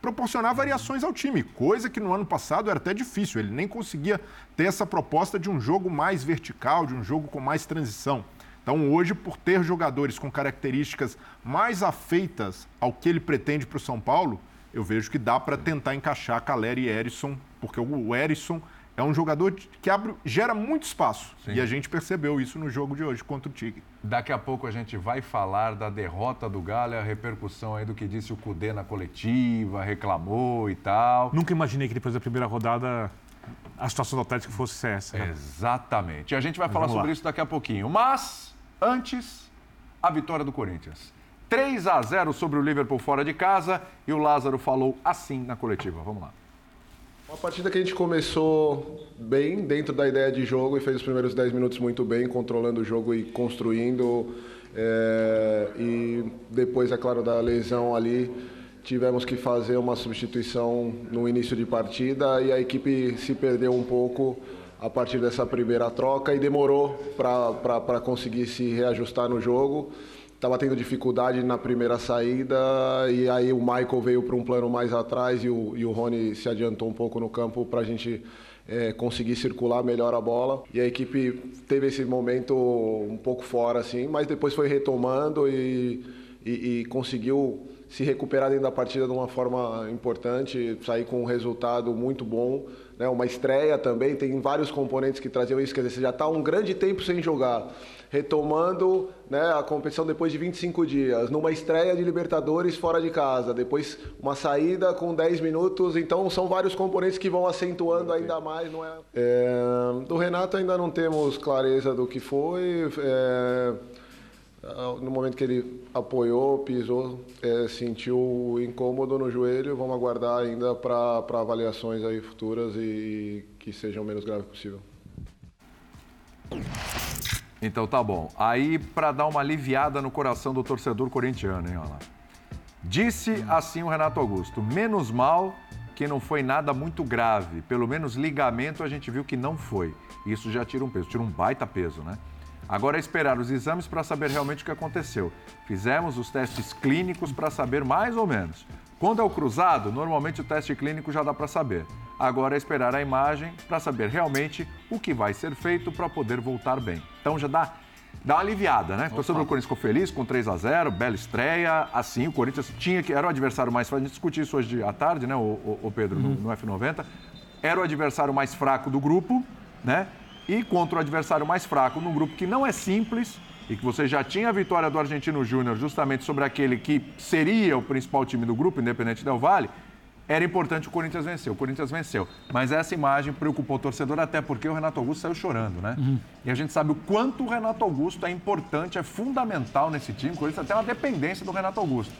proporcionar variações ao time, coisa que no ano passado era até difícil. Ele nem conseguia ter essa proposta de um jogo mais vertical, de um jogo com mais transição. Então, hoje, por ter jogadores com características mais afeitas ao que ele pretende para o São Paulo, eu vejo que dá para tentar encaixar Caleri e Erisson, porque o Erisson é um jogador que abre, gera muito espaço. Sim. E a gente percebeu isso no jogo de hoje contra o Tigre. Daqui a pouco a gente vai falar da derrota do Galo, a repercussão aí do que disse o Cudê na coletiva, reclamou e tal. Nunca imaginei que depois da primeira rodada a situação do Atlético fosse essa. Né? Exatamente. E a gente vai Mas falar sobre lá. isso daqui a pouquinho. Mas, antes, a vitória do Corinthians. 3 a 0 sobre o Liverpool fora de casa e o Lázaro falou assim na coletiva. Vamos lá. Uma partida que a gente começou bem dentro da ideia de jogo e fez os primeiros 10 minutos muito bem, controlando o jogo e construindo. É, e depois, é claro, da lesão ali, tivemos que fazer uma substituição no início de partida e a equipe se perdeu um pouco a partir dessa primeira troca e demorou para conseguir se reajustar no jogo. Estava tendo dificuldade na primeira saída e aí o Michael veio para um plano mais atrás e o, e o Rony se adiantou um pouco no campo para a gente é, conseguir circular melhor a bola. E a equipe teve esse momento um pouco fora, assim, mas depois foi retomando e, e, e conseguiu se recuperar dentro da partida de uma forma importante, sair com um resultado muito bom. Né? Uma estreia também, tem vários componentes que traziam isso, quer dizer, você já está um grande tempo sem jogar, retomando né, a competição depois de 25 dias, numa estreia de Libertadores fora de casa, depois uma saída com 10 minutos, então são vários componentes que vão acentuando ainda mais. Não é? é do Renato ainda não temos clareza do que foi. É, no momento que ele apoiou, pisou, é, sentiu incômodo no joelho, vamos aguardar ainda para avaliações aí futuras e, que sejam o menos grave possível. Então tá bom. Aí para dar uma aliviada no coração do torcedor corintiano, hein, lá. Disse assim o Renato Augusto: menos mal que não foi nada muito grave. Pelo menos ligamento a gente viu que não foi. Isso já tira um peso, tira um baita peso, né? Agora é esperar os exames para saber realmente o que aconteceu. Fizemos os testes clínicos para saber mais ou menos. Quando é o cruzado, normalmente o teste clínico já dá para saber. Agora é esperar a imagem para saber realmente o que vai ser feito para poder voltar bem. Então já dá dá uma aliviada, né? O torcedor do Corinthians ficou feliz com 3 a 0 bela estreia. Assim, o Corinthians tinha que. Era o adversário mais fraco. A gente discutiu isso hoje à tarde, né, o, o, Pedro, uhum. no, no F90. Era o adversário mais fraco do grupo, né? E contra o adversário mais fraco num grupo que não é simples e que você já tinha a vitória do Argentino Júnior justamente sobre aquele que seria o principal time do grupo, Independente Del Vale, era importante o Corinthians vencer. O Corinthians venceu. Mas essa imagem preocupou o torcedor, até porque o Renato Augusto saiu chorando, né? Uhum. E a gente sabe o quanto o Renato Augusto é importante, é fundamental nesse time. O Corinthians tem uma dependência do Renato Augusto.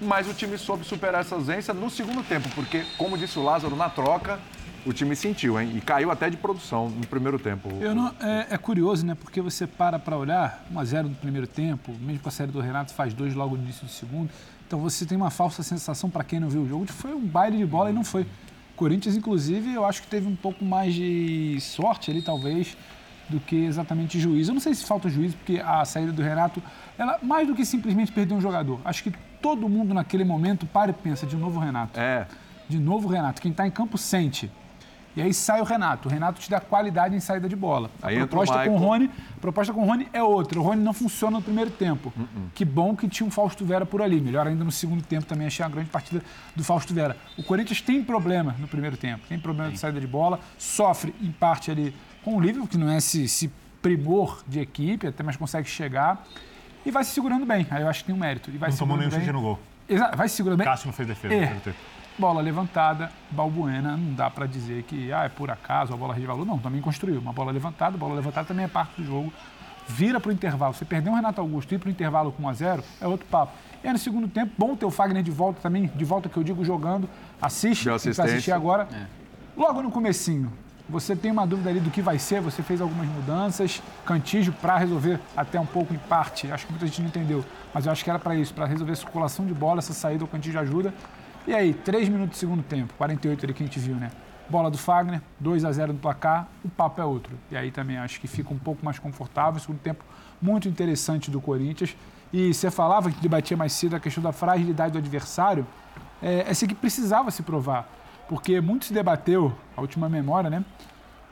Mas o time soube superar essa ausência no segundo tempo, porque, como disse o Lázaro na troca, o time sentiu, hein? E caiu até de produção no primeiro tempo. Não, é, é, curioso, né? Porque você para para olhar, 1x0 no primeiro tempo, mesmo com a série do Renato, faz dois logo no início do segundo. Então você tem uma falsa sensação, para quem não viu o jogo, de que foi um baile de bola e não foi. Corinthians, inclusive, eu acho que teve um pouco mais de sorte ali, talvez, do que exatamente juízo. Eu não sei se falta juízo, porque a saída do Renato, ela mais do que simplesmente perder um jogador. Acho que todo mundo naquele momento para e pensa, de novo Renato. É. De novo Renato. Quem está em campo sente. E aí sai o Renato. O Renato te dá qualidade em saída de bola. A aí proposta com o Rony, a proposta com o Rony é outra. O Rony não funciona no primeiro tempo. Uh -uh. Que bom que tinha um Fausto Vera por ali. Melhor ainda no segundo tempo também achei uma grande partida do Fausto Vera. O Corinthians tem problema no primeiro tempo. Tem problema Sim. de saída de bola. Sofre em parte ali com o Liverpool, que não é esse, esse primor de equipe, até mais consegue chegar. E vai se segurando bem. Aí eu acho que tem um mérito. E vai não tomou nenhum chute no gol. Exato, vai se segurando bem. Cássio não fez defesa. É bola levantada, Balbuena, não dá para dizer que ah, é por acaso a bola de valor. Não, também construiu. Uma bola levantada, bola levantada também é parte do jogo. Vira para o intervalo. Você perdeu o Renato Augusto e ir para o intervalo com 1 a 0 é outro papo. E aí, no segundo tempo, bom ter o Fagner de volta também, de volta que eu digo jogando. Assiste, para assistir agora. É. Logo no comecinho, você tem uma dúvida ali do que vai ser, você fez algumas mudanças, Cantígio para resolver até um pouco em parte, acho que muita gente não entendeu, mas eu acho que era para isso, para resolver a circulação de bola, essa saída o Cantígio ajuda. E aí, 3 minutos do segundo tempo, 48 ali que a gente viu, né? Bola do Fagner, 2 a 0 no placar, o papo é outro. E aí também acho que fica um pouco mais confortável, segundo tempo muito interessante do Corinthians. E você falava que debatia mais cedo a questão da fragilidade do adversário, é, essa que precisava se provar. Porque muito se debateu, a última memória, né?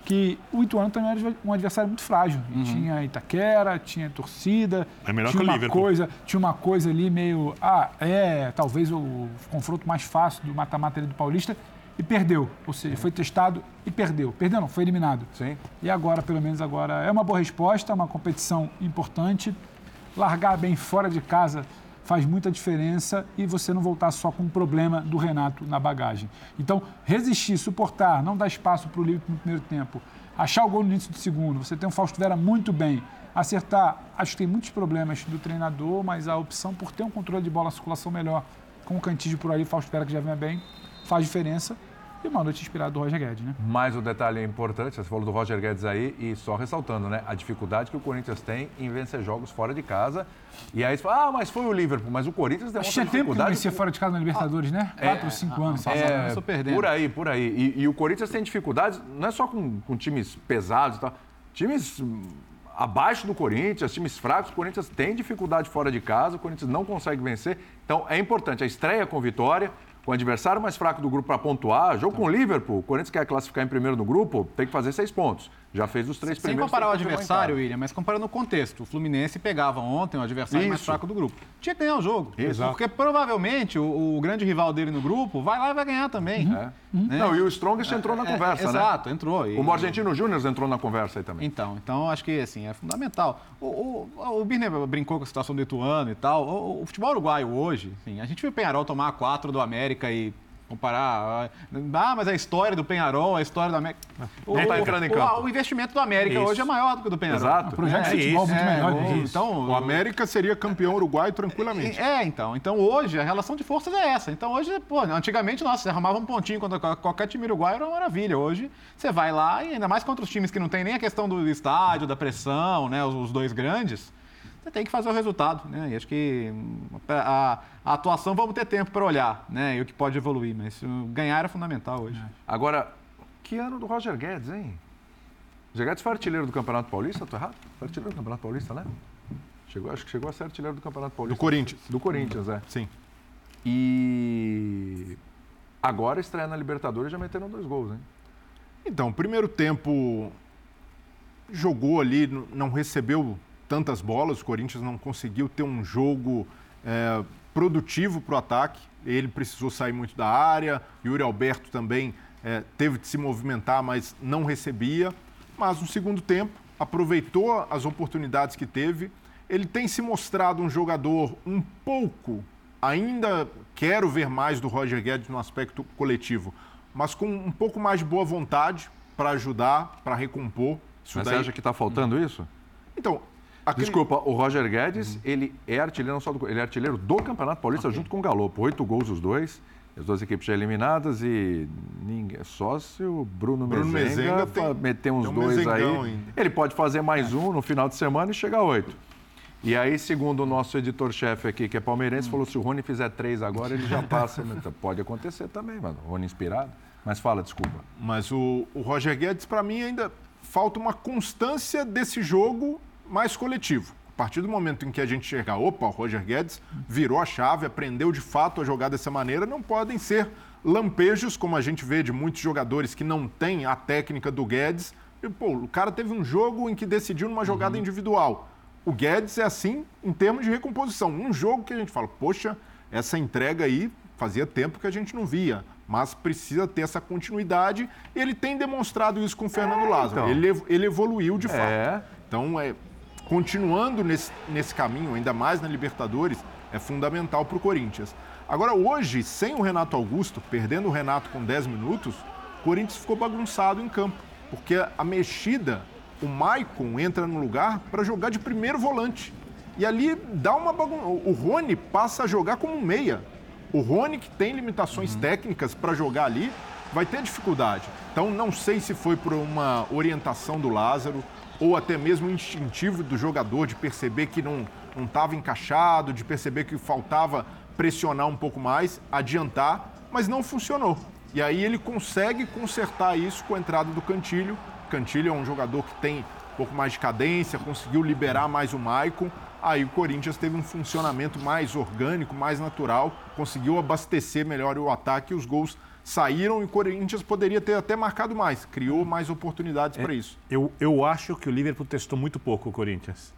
Que o Ituano também era um adversário muito frágil. Uhum. Tinha Itaquera, tinha torcida, é melhor tinha que uma coisa, tinha uma coisa ali meio, ah, é, talvez o confronto mais fácil do mata-mata do Paulista e perdeu, ou seja, foi testado e perdeu. Perdeu não, foi eliminado. Sim. E agora, pelo menos agora, é uma boa resposta, uma competição importante. Largar bem fora de casa faz muita diferença e você não voltar só com um problema do Renato na bagagem. Então, resistir, suportar, não dar espaço para o Liverpool no primeiro tempo, achar o gol no início do segundo, você tem um Fausto Vera muito bem, acertar, acho que tem muitos problemas do treinador, mas a opção por ter um controle de bola, circulação melhor, com o Cantígio por ali, Fausto Vera que já vem bem, faz diferença e uma noite inspirada do Roger Guedes, né? Mais um detalhe importante, você falou do Roger Guedes aí, e só ressaltando, né? A dificuldade que o Corinthians tem em vencer jogos fora de casa. E aí você fala, ah, mas foi o Liverpool, mas o Corinthians demonstra Tinha tempo que fora de casa na Libertadores, né? Quatro ou cinco anos. É, por aí, por aí. E, e, o Corinthians tem dificuldades, não é só com, com times pesados e tal, times abaixo do Corinthians, times fracos, o Corinthians tem dificuldade fora de casa, o Corinthians não consegue vencer. Então é importante a estreia com vitória, com o adversário mais fraco do grupo para pontuar. Jogo com o Liverpool, o Corinthians quer classificar em primeiro no grupo, tem que fazer seis pontos. Já fez os três Sem primeiros. Sem comparar o adversário, William, mas comparando o contexto. O Fluminense pegava ontem o adversário Isso. mais fraco do grupo. Tinha que ganhar o jogo. Exato. Porque provavelmente o, o, grande rival dele no grupo vai lá e vai ganhar também. Uhum. É. Né? Não, e o Strongest entrou na é, conversa, é, né? Exato, entrou. E... O Argentino Júnior entrou na conversa aí também. Então, então acho que assim, é fundamental. O, o, o Birner brincou com a situação do Ituano e tal. O, o futebol uruguaio hoje, assim, a gente viu o Penharol tomar quatro do América e Comparar. Ah, mas a história do Penharol, a história do América. O, tá. O, o investimento do América isso. hoje é maior do que o do Penharol. Exato. O projeto é, de futebol é, muito melhor. É, então, o América seria campeão uruguaio tranquilamente. É, então. Então hoje a relação de forças é essa. Então hoje, pô, antigamente, nossa, você arrumava um pontinho contra qualquer time uruguaio, era uma maravilha. Hoje você vai lá e ainda mais contra os times que não tem nem a questão do estádio, da pressão, né? Os, os dois grandes tem que fazer o resultado, né? E acho que a, a atuação vamos ter tempo para olhar, né? E o que pode evoluir, mas ganhar é fundamental hoje. Agora, que ano do Roger Guedes, hein? Roger Guedes foi artilheiro do Campeonato Paulista, tô errado? Foi artilheiro do Campeonato Paulista, né? Chegou, acho que chegou a ser artilheiro do Campeonato Paulista. Do Corinthians. Do Corinthians, é. Sim. E agora estreia na Libertadores já meteram dois gols, hein? Então, primeiro tempo jogou ali, não recebeu tantas bolas, o Corinthians não conseguiu ter um jogo é, produtivo para o ataque. Ele precisou sair muito da área, Yuri Alberto também é, teve de se movimentar, mas não recebia. Mas no segundo tempo, aproveitou as oportunidades que teve. Ele tem se mostrado um jogador um pouco, ainda quero ver mais do Roger Guedes no aspecto coletivo, mas com um pouco mais de boa vontade para ajudar, para recompor. Isso mas daí... você acha que está faltando isso? Então, Aquele... Desculpa, o Roger Guedes, uhum. ele é artilheiro não só do, ele é artilheiro do Campeonato Paulista okay. junto com o Galo. Oito gols os dois. As duas equipes já eliminadas e ninguém, só se o Bruno, Bruno Mezenga, Mezenga tem, meter uns dois aí. Ainda. Ele pode fazer mais um no final de semana e chegar a oito. E aí, segundo o nosso editor-chefe aqui, que é palmeirense, hum. falou: se o Rony fizer três agora, ele já passa. pode acontecer também, mano. O Rony inspirado. Mas fala, desculpa. Mas o, o Roger Guedes, para mim, ainda falta uma constância desse jogo mais coletivo. A partir do momento em que a gente chegar, opa, o Roger Guedes virou a chave, aprendeu de fato a jogar dessa maneira, não podem ser lampejos, como a gente vê de muitos jogadores que não têm a técnica do Guedes. E, pô, o cara teve um jogo em que decidiu numa jogada uhum. individual. O Guedes é assim em termos de recomposição. Um jogo que a gente fala, poxa, essa entrega aí fazia tempo que a gente não via, mas precisa ter essa continuidade. Ele tem demonstrado isso com o Fernando é, Lázaro. Então. Ele, ele evoluiu de é. fato. Então, é, continuando nesse, nesse caminho, ainda mais na Libertadores, é fundamental para o Corinthians. Agora, hoje, sem o Renato Augusto, perdendo o Renato com 10 minutos, o Corinthians ficou bagunçado em campo, porque a mexida, o Maicon entra no lugar para jogar de primeiro volante. E ali dá uma bagunça. O Rony passa a jogar como um meia. O Rony, que tem limitações uhum. técnicas para jogar ali, vai ter dificuldade. Então, não sei se foi por uma orientação do Lázaro, ou até mesmo instintivo do jogador de perceber que não estava encaixado, de perceber que faltava pressionar um pouco mais, adiantar, mas não funcionou. E aí ele consegue consertar isso com a entrada do Cantilho. Cantilho é um jogador que tem um pouco mais de cadência, conseguiu liberar mais o Maicon. Aí o Corinthians teve um funcionamento mais orgânico, mais natural, conseguiu abastecer melhor o ataque e os gols saíram e o Corinthians poderia ter até marcado mais, criou mais oportunidades é, para isso. Eu, eu acho que o Liverpool testou muito pouco o Corinthians.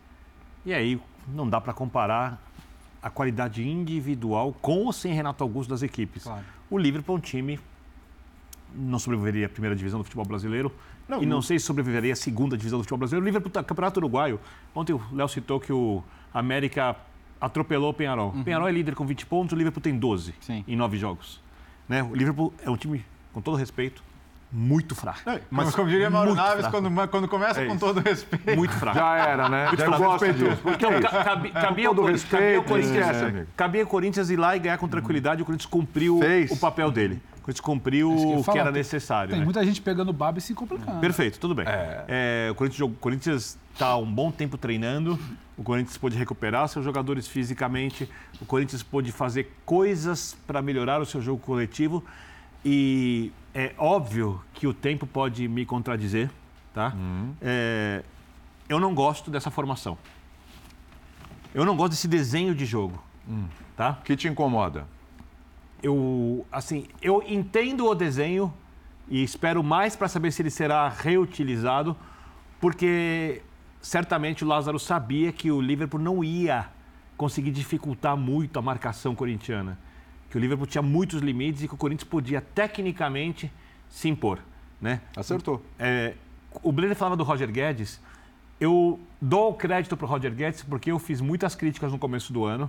E aí não dá para comparar a qualidade individual com ou sem Renato Augusto das equipes. Claro. O Liverpool é um time não sobreviveria à primeira divisão do futebol brasileiro não, e não, não sei se sobreviveria à segunda divisão do futebol brasileiro. O Liverpool, tá, Campeonato Uruguaio. Ontem o Léo citou que o América atropelou o Penharol. O Penharol é líder com 20 pontos, o Liverpool tem 12 Sim. em 9 jogos. Né? O Liverpool é um time, com todo respeito, muito fraco. Mas, como diria Mauro Naves, quando, quando começa É com todo respeito. Muito fraco. Já era, né? Muito Já fraco. gosto disso. Porque Então, é É, cabia todo respeito, cabia ao Corinthians- esquece, amigo. cabia ao Corinthians ir lá e ganhar com tranquilidade. O Corinthians cumpriu Fez. o papel dele. O Corinthians cumpriu que eu o que era tem- necessário. Tem né? muita gente pegando baba e se complicando. Perfeito, tudo bem. É, o Corinthians o Corinthians está um bom tempo treinando. O Corinthians pôde recuperar seus jogadores fisicamente. O Corinthians pôde fazer coisas para melhorar o seu jogo coletivo. E é óbvio que o tempo pode me contradizer, tá? É, eu não gosto dessa formação. Eu não gosto desse desenho de jogo, tá? que te incomoda? eu assim eu entendo o desenho e espero mais para saber se ele será reutilizado porque certamente o Lázaro sabia que o Liverpool não ia conseguir dificultar muito a marcação corintiana que o Liverpool tinha muitos limites e que o Corinthians podia tecnicamente se impor né Acertou. é, o Brenner falava do Roger Guedes. Eu dou crédito para o Roger Guedes porque eu fiz muitas críticas no começo do ano.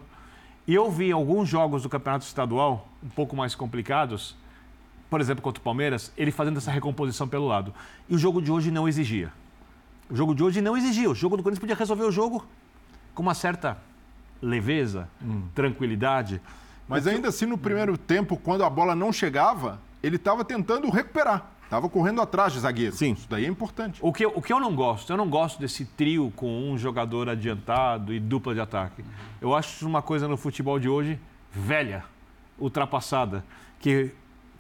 E eu vi alguns jogos do Campeonato Estadual um pouco mais complicados, por exemplo, contra o Palmeiras, ele fazendo essa recomposição pelo lado. E o jogo de hoje não exigia. O jogo de hoje não exigia. O jogo do Corinthians podia resolver o jogo com uma certa leveza, tranquilidade. Mas ainda assim, no primeiro tempo, quando a bola não chegava, ele estava tentando recuperar. Estava correndo atrás de zagueiro. Sim. Isso daí é importante. O que, eu- o que eu não gosto, eu não gosto desse trio com um jogador adiantado e dupla de ataque. Eu acho isso uma coisa no futebol de hoje velha, ultrapassada, que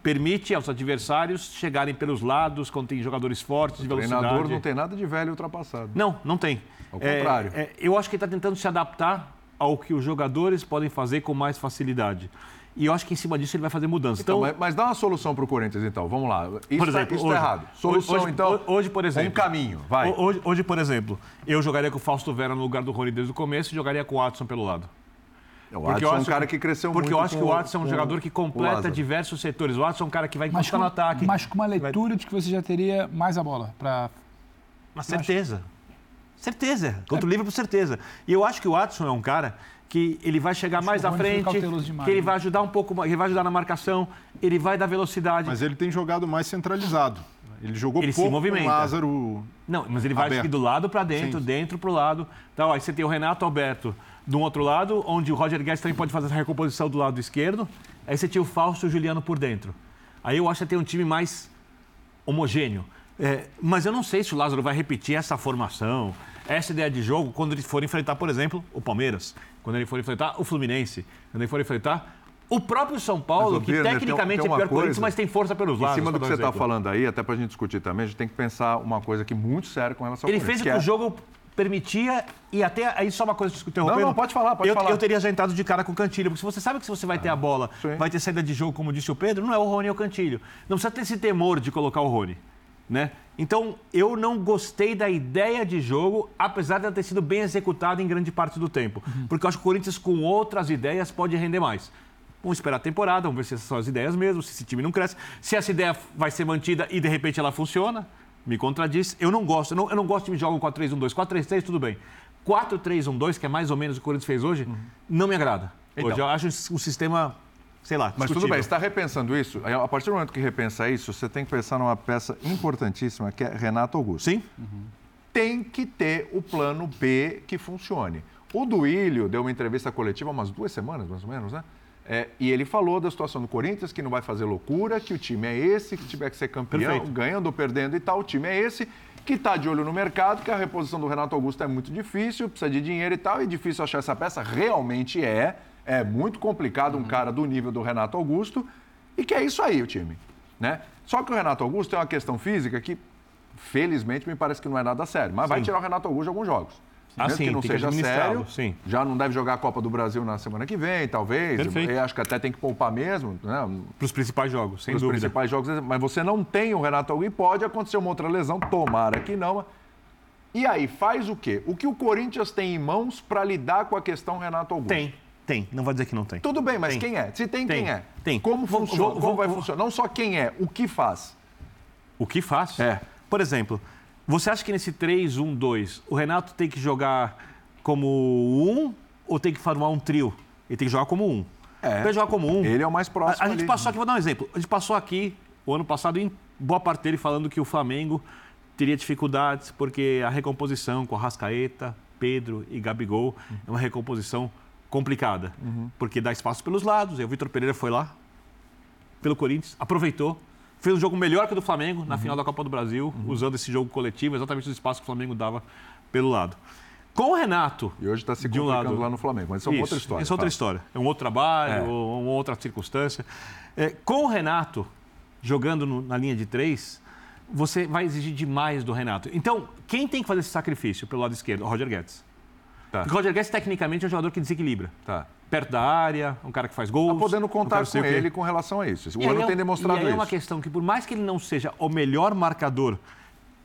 permite aos adversários chegarem pelos lados quando tem jogadores fortes de O velocidade. treinador não tem nada de velho e ultrapassado. Não, não tem. Ao É, contrário. é, eu acho que ele está tentando se adaptar ao que os jogadores podem fazer com mais facilidade. E eu acho que em cima disso ele vai fazer mudanças. Então, mas, mas dá uma solução para o Corinthians, então. Vamos lá. Isso, Por exemplo, tá, tá errado. Solução, hoje, então. hoje- por exemplo. Um caminho, vai. Ho- Hoje, hoje, por exemplo, eu jogaria com o Fausto Vera no lugar do Rony desde o começo e jogaria com o Watson pelo lado. O Porque eu é um cara que- cresceu Porque muito. eu acho que o Watson é um jogador que completa diversos setores. O Watson é um cara que vai Mas encostar com, no ataque. mas com uma leitura de que você já teria mais a bola para Uma certeza. Certeza. Contra o Liverpool, certeza. E eu acho que o Watson é um cara que ele vai chegar mais que o à frente, demais, que ele né? vai ajudar um pouco, mais- ele vai ajudar na marcação, ele vai dar velocidade. Mas ele tem jogado mais centralizado. Ele jogou Ele se pouco movimenta. com o Lázaro. Não, mas ele vai Aberto. aqui do lado para dentro, Sim. dentro para o lado. Então, aí você tem o Renato Alberto de um outro lado, onde o Roger Guedes também pode fazer essa recomposição do lado esquerdo. Aí você tinha o Fausto e o Juliano por dentro. Aí eu acho que tem um time mais homogêneo. É, mas eu não sei se o Lázaro vai repetir essa formação, essa ideia de jogo, quando ele for enfrentar, por exemplo, o Palmeiras, quando ele for enfrentar o Fluminense, quando ele for enfrentar o próprio São Paulo, Mas, que Birner, tem- tecnicamente tem é pior que o Corinthians, mas tem força pelos Em lados. cima do que você está falando aí, até para a gente discutir também, a gente tem que pensar uma coisa aqui muito séria com relação ao Ele fez o que Corinthians, o jogo permitia e até aí só uma coisa te interrompendo. Não, não, pode falar, pode eu, falar. Eu teria já entrado de cara com o Cantilho, porque se você sabe que se você vai ter a bola, sim. vai ter saída de jogo, como disse o Pedro, não é o Rony ou o Cantilho. Não precisa ter esse temor de colocar o Rony, né? Então, eu não gostei da ideia de jogo, apesar de ela ter sido bem executada em grande parte do tempo. Porque eu acho que o Corinthians, com outras ideias, pode render mais. Vamos esperar a temporada, vamos ver se essas são as ideias mesmo, se esse time não cresce. Se essa ideia vai ser mantida e de repente ela funciona, me contradiz. Eu não gosto, eu não, eu não gosto de jogar um 4-3-1-2. 4-3-3, tudo bem. 4-3-1-2, que é mais ou menos o que o Corinthians fez hoje, não me agrada. Então. hoje eu acho um sistema, sei lá, Mas tudo discutível. bem, você está repensando isso? A partir do momento que repensa isso, você tem que pensar numa peça importantíssima, que é Renato Augusto. Sim. Tem que ter o plano B que funcione. O Duílio deu uma entrevista coletiva há umas duas semanas, mais ou menos, né? É, e ele falou da situação do Corinthians, que não vai fazer loucura, que o time é esse, que tiver que ser campeão, Perfeito. ganhando ou perdendo e tal, o time é esse, que está de olho no mercado, que a reposição do Renato Augusto é muito difícil, precisa de dinheiro e tal, e difícil achar essa peça, realmente é. É muito complicado um cara do nível do Renato Augusto, e que é isso aí o time. Né? Só que o Renato Augusto tem uma questão física que, felizmente, me parece que não é nada sério, mas vai Sim. tirar o Renato Augusto de alguns jogos. Ah, Mesmo sim, que não que seja administrá-lo, sério, sim. já não deve jogar a Copa do Brasil na semana que vem, talvez. Perfeito. Eu acho que até tem que poupar mesmo, né? Para os principais jogos, sem Os dúvida. principais jogos, mas você não tem o Renato Augusto e pode acontecer uma outra lesão, tomara que não. E aí, faz o quê? O que o Corinthians tem em mãos para lidar com a questão Renato Augusto? Tem, tem. Não vou dizer que não tem. Tudo bem, mas Tem. quem é? Se tem, Tem. quem é? Tem. Como Vou- funciona? vou- Como vai vou- funcionar? Não só quem é, o que faz. O que faz? É. Por exemplo, você acha que nesse 3-1-2 o Renato tem que jogar como um ou tem que formar um trio? Ele tem que jogar como um. É. Para jogar como um. Ele é o mais próximo. A, a gente passou aqui, vou dar um exemplo. A gente passou aqui o ano passado em boa parte dele falando que o Flamengo teria dificuldades porque a recomposição com a Rascaeta, Pedro e Gabigol é uma recomposição complicada. Porque dá espaço pelos lados. E o Vitor Pereira foi lá, pelo Corinthians, aproveitou, fez um jogo melhor que o do Flamengo na final da Copa do Brasil, usando esse jogo coletivo, exatamente os espaços que o Flamengo dava pelo lado. Com o Renato. E hoje está se de um complicando lado, lá no Flamengo, mas isso é uma outra história. Essa é outra tá? história. É um outro trabalho, É. uma outra circunstância. É, com o Renato jogando no- na linha de três, você vai exigir demais do Renato. Então, quem tem que fazer esse sacrifício pelo lado esquerdo? O Roger Guedes. Tá. Porque o Roger Guedes, tecnicamente, é um jogador que desequilibra. Tá. Perto da área, um cara que faz gols. Tá podendo contar com ele com relação a isso. O ano é- tem demonstrado e aí é uma isso. questão que, por mais que ele não seja o melhor marcador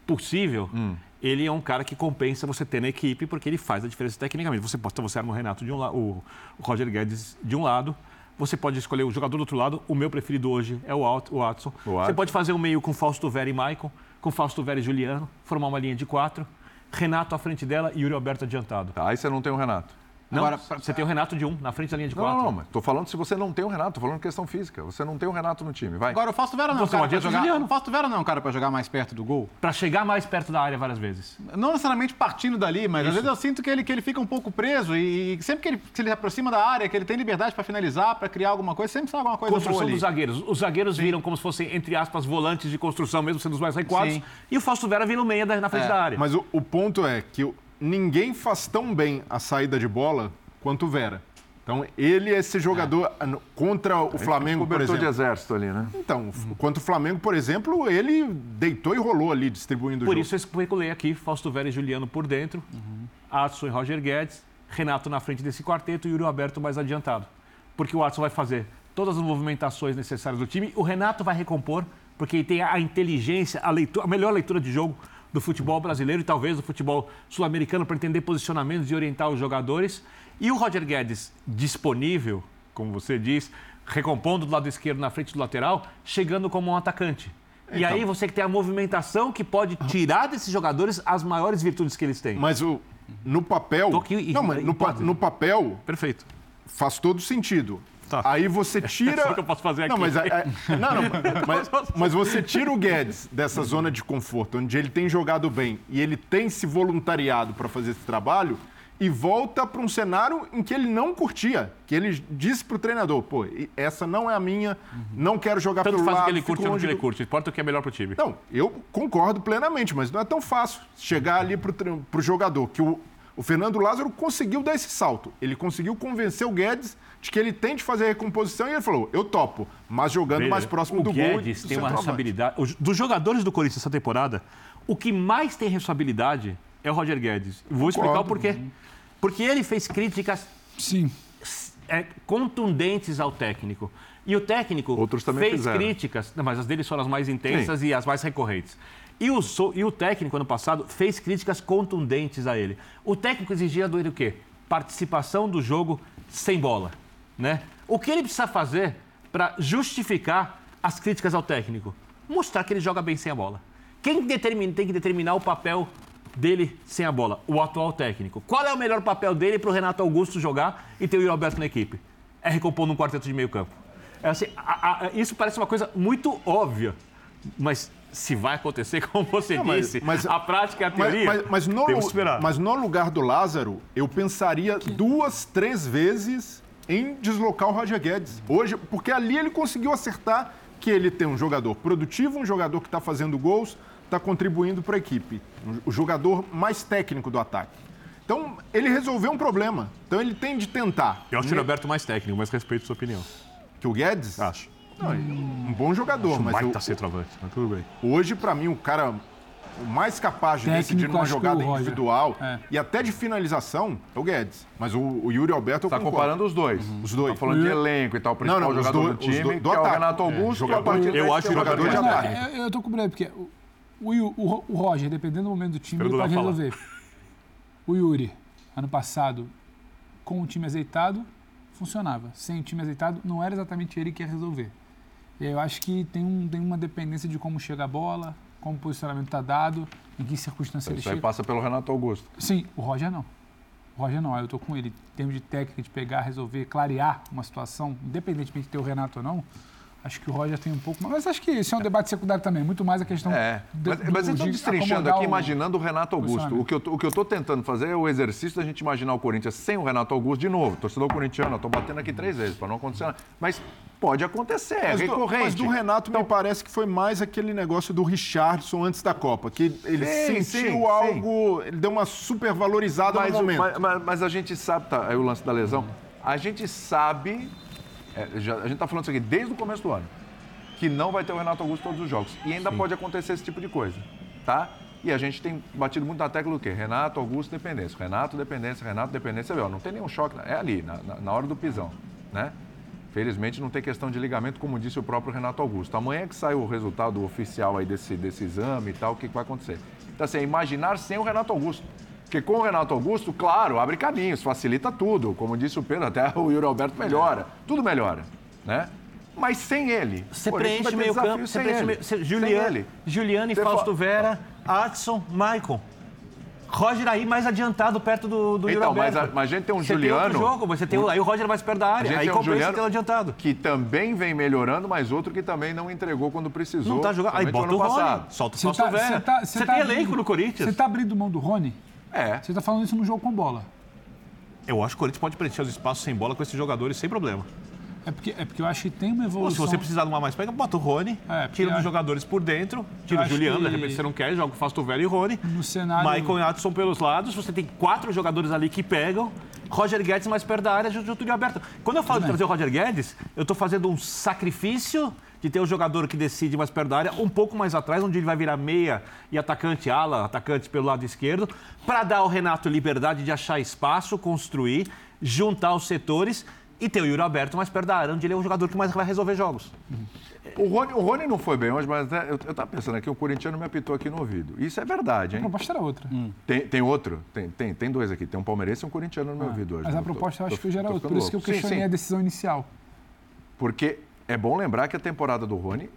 possível, Hum. ele é um cara que compensa você ter na equipe, porque ele faz a diferença tecnicamente. Você pode, você arma o Renato de um lado, o Roger Guedes de um lado, você pode escolher o jogador do outro lado. O meu preferido hoje é o Alt- o Watson. O Você Watson. pode fazer um meio com Fausto Vera e Maicon, com Fausto Vera e Juliano, formar uma linha de quatro. Renato à frente dela e Yuri Alberto adiantado. Aí você não tem o Renato. Não, Agora, você tem o Renato de um, na frente da linha de quatro. não, não, mas tô falando se você não tem o Renato, tô falando questão física. Você não tem o Renato no time, vai. Agora, o Fausto Vera não é um Você cara não jogar... Juliano. O Fausto Vera não é um cara para jogar mais perto do gol? Para chegar mais perto da área várias vezes. Não necessariamente partindo dali, mas às Isso. vezes eu sinto que ele, que ele fica um pouco preso e, sempre que ele se ele aproxima da área, que ele tem liberdade para finalizar, para criar alguma coisa, sempre sai alguma coisa boa construção ali. dos zagueiros. Os zagueiros viram como se fossem, entre aspas, volantes de construção, mesmo sendo os mais recuados. Sim. E o Fausto Vera vira o meia da- na frente É, da área. Mas o, o ponto é que o- ninguém faz tão bem a saída de bola quanto o Vera. Então, ele é esse jogador ah, no- contra o Flamengo, por exemplo. de exército ali, né? Então, quanto o Flamengo, por exemplo, ele deitou e rolou ali, distribuindo o Por jogo. isso eu especulei aqui, Fausto Vera e Juliano por dentro, Adson e Roger Guedes, Renato na frente desse quarteto e Yuri Alberto mais adiantado. Porque o Adson vai fazer todas as movimentações necessárias do time, o Renato vai recompor, porque ele tem a inteligência, a, leitura, a melhor leitura de jogo do futebol brasileiro e talvez do futebol sul-americano para entender posicionamentos e orientar os jogadores. E o Roger Guedes disponível, como você diz, recompondo do lado esquerdo na frente do lateral, chegando como um atacante. E Então. aí você que tem a movimentação que pode tirar desses jogadores as maiores virtudes que eles têm. Mas o, no papel. Aqui, não, mas no, no papel Perfeito. faz todo sentido. Tá. Aí você tira. Só que eu posso fazer Não, aqui. mas, é- é- não, não, mas, mas você tira o Guedes dessa zona de conforto, onde ele tem jogado bem e ele tem se voluntariado para fazer esse trabalho, e volta para um cenário em que ele não curtia. Que ele disse para o treinador: pô, essa não é a minha, não quero jogar Tanto pelo faz o lado. que ele curte ou não que ele do- curte. Importa o que é melhor pro time. não, eu concordo plenamente, mas não é tão fácil chegar ali para o jogador. Que o, o Fernando Lázaro conseguiu dar esse salto. Ele conseguiu convencer o Guedes de que ele tem de fazer a recomposição e ele falou: eu topo, mas jogando Veja, mais próximo o do gol. e Guedes tem uma centroavante. responsabilidade. os- Dos jogadores do Corinthians essa temporada, o que mais tem responsabilidade é o Roger Guedes. Vou explicar o Concordo. porquê. Porque ele fez críticas Sim. é, contundentes ao técnico. E o técnico Outros também fez fizeram. críticas, mas as dele foram as mais intensas e as mais recorrentes. E o, e o técnico, ano passado, fez críticas contundentes a ele. O técnico exigia do ele o quê? Participação do jogo sem bola. Né? O que ele precisa fazer para justificar as críticas ao técnico? Mostrar que ele joga bem sem a bola. Quem determina- tem que determinar o papel dele sem a bola? O atual técnico. Qual é o melhor papel dele para o Renato Augusto jogar e ter o Yuri Alberto na equipe? É recompor num quarteto de meio campo. É assim, a- a- isso parece uma coisa muito óbvia, mas se vai acontecer, como você Não, mas- disse, mas- a prática é a Mas, teoria. mas- mas no, que esperar. mas no lugar do Lázaro, eu pensaria duas, três vezes em deslocar o Roger Guedes. Hoje, porque ali ele conseguiu acertar que ele tem um jogador produtivo, um jogador que está fazendo gols, está contribuindo para a equipe. O jogador mais técnico do ataque. Então, ele resolveu um problema. Então, ele tem de tentar. Eu acho o Yuri Alberto mais técnico, mas respeito sua opinião. Que o Guedes? Acho. Não, é um bom jogador, Acho um mas baita eu- centroavante, mas tudo bem. Hoje, para mim, o cara o mais capaz de Técnico, decidir numa jogada individual É. e até de finalização é o Guedes. Mas o, o Yuri Alberto eu Tá concordo. comparando os dois. Os dois. Tá falando de elenco e tal, o principal Não, não, jogador do os time, do que é o. Renato É, Augusto, jogador- a partir eu daí acho o jogador de ataque. eu, eu tô com problema, porque o, o, o Ro- o Roger, dependendo do momento do time, ele pode Duda falar. resolver. O Yuri, ano passado, com o time azeitado, funcionava. Sem o time azeitado, não era exatamente ele que ia resolver. E aí eu acho que tem, um, tem uma dependência de como chega a bola, como o posicionamento está dado, em que circunstância ele Isso aí chega. passa pelo Renato Augusto. Sim, o Roger não. O Roger não, eu tô com ele. Em termos de técnica, de pegar, resolver, clarear uma situação, independentemente de ter o Renato ou não, acho que o Roger tem um pouco mais. Mas acho que isso é um debate secundário também, muito mais a questão. É, do- mas, do- mas eu estou de destrinchando aqui, o- imaginando o Renato Augusto. O que, eu, tô- o que eu estou tentando fazer é o exercício da gente imaginar o Corinthians sem o Renato Augusto de novo. Torcedor corintiano, eu estou batendo aqui três vezes para não acontecer nada. Mas pode acontecer, é Mas do, recorrente. mas do Renato me parece que foi mais aquele negócio do Richardson antes da Copa, que ele Sim, sentiu sim, algo, ele deu uma supervalorizada mas, no momento. mas, mas- mas a gente sabe, tá, aí o lance da lesão, a gente sabe, é, já- a gente está falando isso aqui desde o começo do ano, que não vai ter o Renato Augusto todos os jogos. E ainda pode acontecer esse tipo de coisa, tá? E a gente tem batido muito na tecla do quê? Renato, Augusto, dependência. Renato, dependência, Renato, dependência. Você vê, ó, não tem nenhum choque, é ali, na, na- na hora do pisão, né? Felizmente não tem questão de ligamento, como disse o próprio Renato Augusto. Amanhã que sai o resultado oficial aí desse, desse exame e tal, o que, que vai acontecer? Então, assim, é imaginar sem o Renato Augusto. Porque com o Renato Augusto, claro, abre caminhos, facilita tudo. Como disse o Pedro, até o Yuri Alberto melhora. Tudo melhora, né? Mas sem ele. Você preenche meio campo, você preenche ele. meio... Juliano, ele. Juliano, Você Fausto fa- Vera, Adson, Maicon. Roger aí mais adiantado perto do, do Então, mas a, mas a gente tem um Você Juliano. Tem outro jogo, você tem, o- aí o Roger mais perto da área. Aí tem um compensa adiantado. que também vem melhorando, mas outro que também não entregou quando precisou. Não tá jogando. Aí bota o Rony. passado. Solta o Fausto tá, Vera. você tá, Você tá tem abrindo- elenco no Corinthians. Você tá abrindo mão do Rony? É. Você tá falando isso no jogo com bola. Eu acho que o Corinthians pode preencher os espaços sem bola com esses jogadores sem problema. É porque, é porque eu acho que tem uma Ou se evolução. você precisar de uma mais pega, bota o Rony, É, tira eu- dos jogadores por dentro, tira o acho Juliano, de que- repente você não quer, joga o Fausto Vera e Rony. No cenário. Maicon e Adson pelos lados, você tem quatro jogadores ali que pegam. Roger Guedes mais perto da área, junto de aberto. Quando eu falo de trazer o Roger Guedes, eu estou fazendo um sacrifício de ter o jogador que decide mais perto da área, um pouco mais atrás, onde ele vai virar meia e atacante ala, atacante pelo lado esquerdo, para dar ao Renato liberdade de achar espaço, construir, juntar os setores e ter o Yuri Alberto mais perto da área, onde ele é o jogador que mais vai resolver jogos. O Rony, o Rony não foi bem hoje, mas né, eu, eu tava pensando aqui, o corintiano me apitou aqui no ouvido. Isso é verdade, A hein? proposta era outra. Tem, tem outro? Tem, tem, tem dois aqui. Tem um palmeirense e um corintiano no meu ouvido hoje. Mas a Tô- proposta eu acho tô- que hoje era tô outra. Por isso que eu louco. Sim, questionei sim. a decisão inicial. Porque é bom lembrar que a temporada do Rony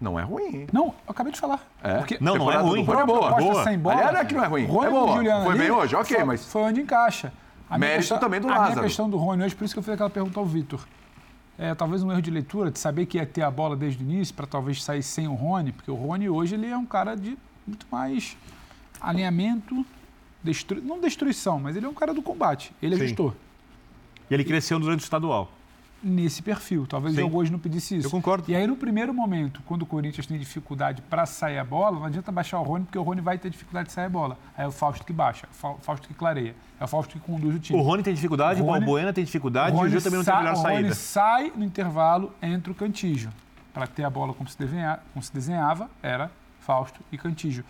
não é ruim, hein? Não, eu acabei de falar. É? Porque Não, não é ruim. Rony é boa. boa. sem bola. Aliás, é que não é ruim. Rony é e boa. Juliano Foi ali, bem hoje, ok, foi- mas... Foi onde encaixa. A Mérito também do A minha Lázaro. questão do Rony hoje, por isso que eu fiz aquela pergunta ao Vitor. É, talvez um erro de leitura, de saber que ia ter a bola desde o início, para talvez sair sem o Rony, porque o Rony hoje ele é um cara de muito mais alinhamento, destru... não destruição, mas ele é um cara do combate. Ele é Sim. gestor. E ele cresceu durante o estadual. Nesse perfil. Talvez Sim. o jogo hoje não pedisse isso. Eu concordo. E aí, no primeiro momento, quando o Corinthians tem dificuldade para sair a bola, não adianta baixar o Rony, porque o Rony vai ter dificuldade de sair a bola. Aí é o Fausto que baixa, é o Fausto que clareia, é o Fausto que conduz o time. O Rony tem dificuldade, o Rony- Balbuena tem dificuldade, e o Gil também não tem melhor O Rony saída. sai no intervalo, entra o Cantígio. Para ter a bola como se, desenha- como se desenhava, era Fausto e Cantígio.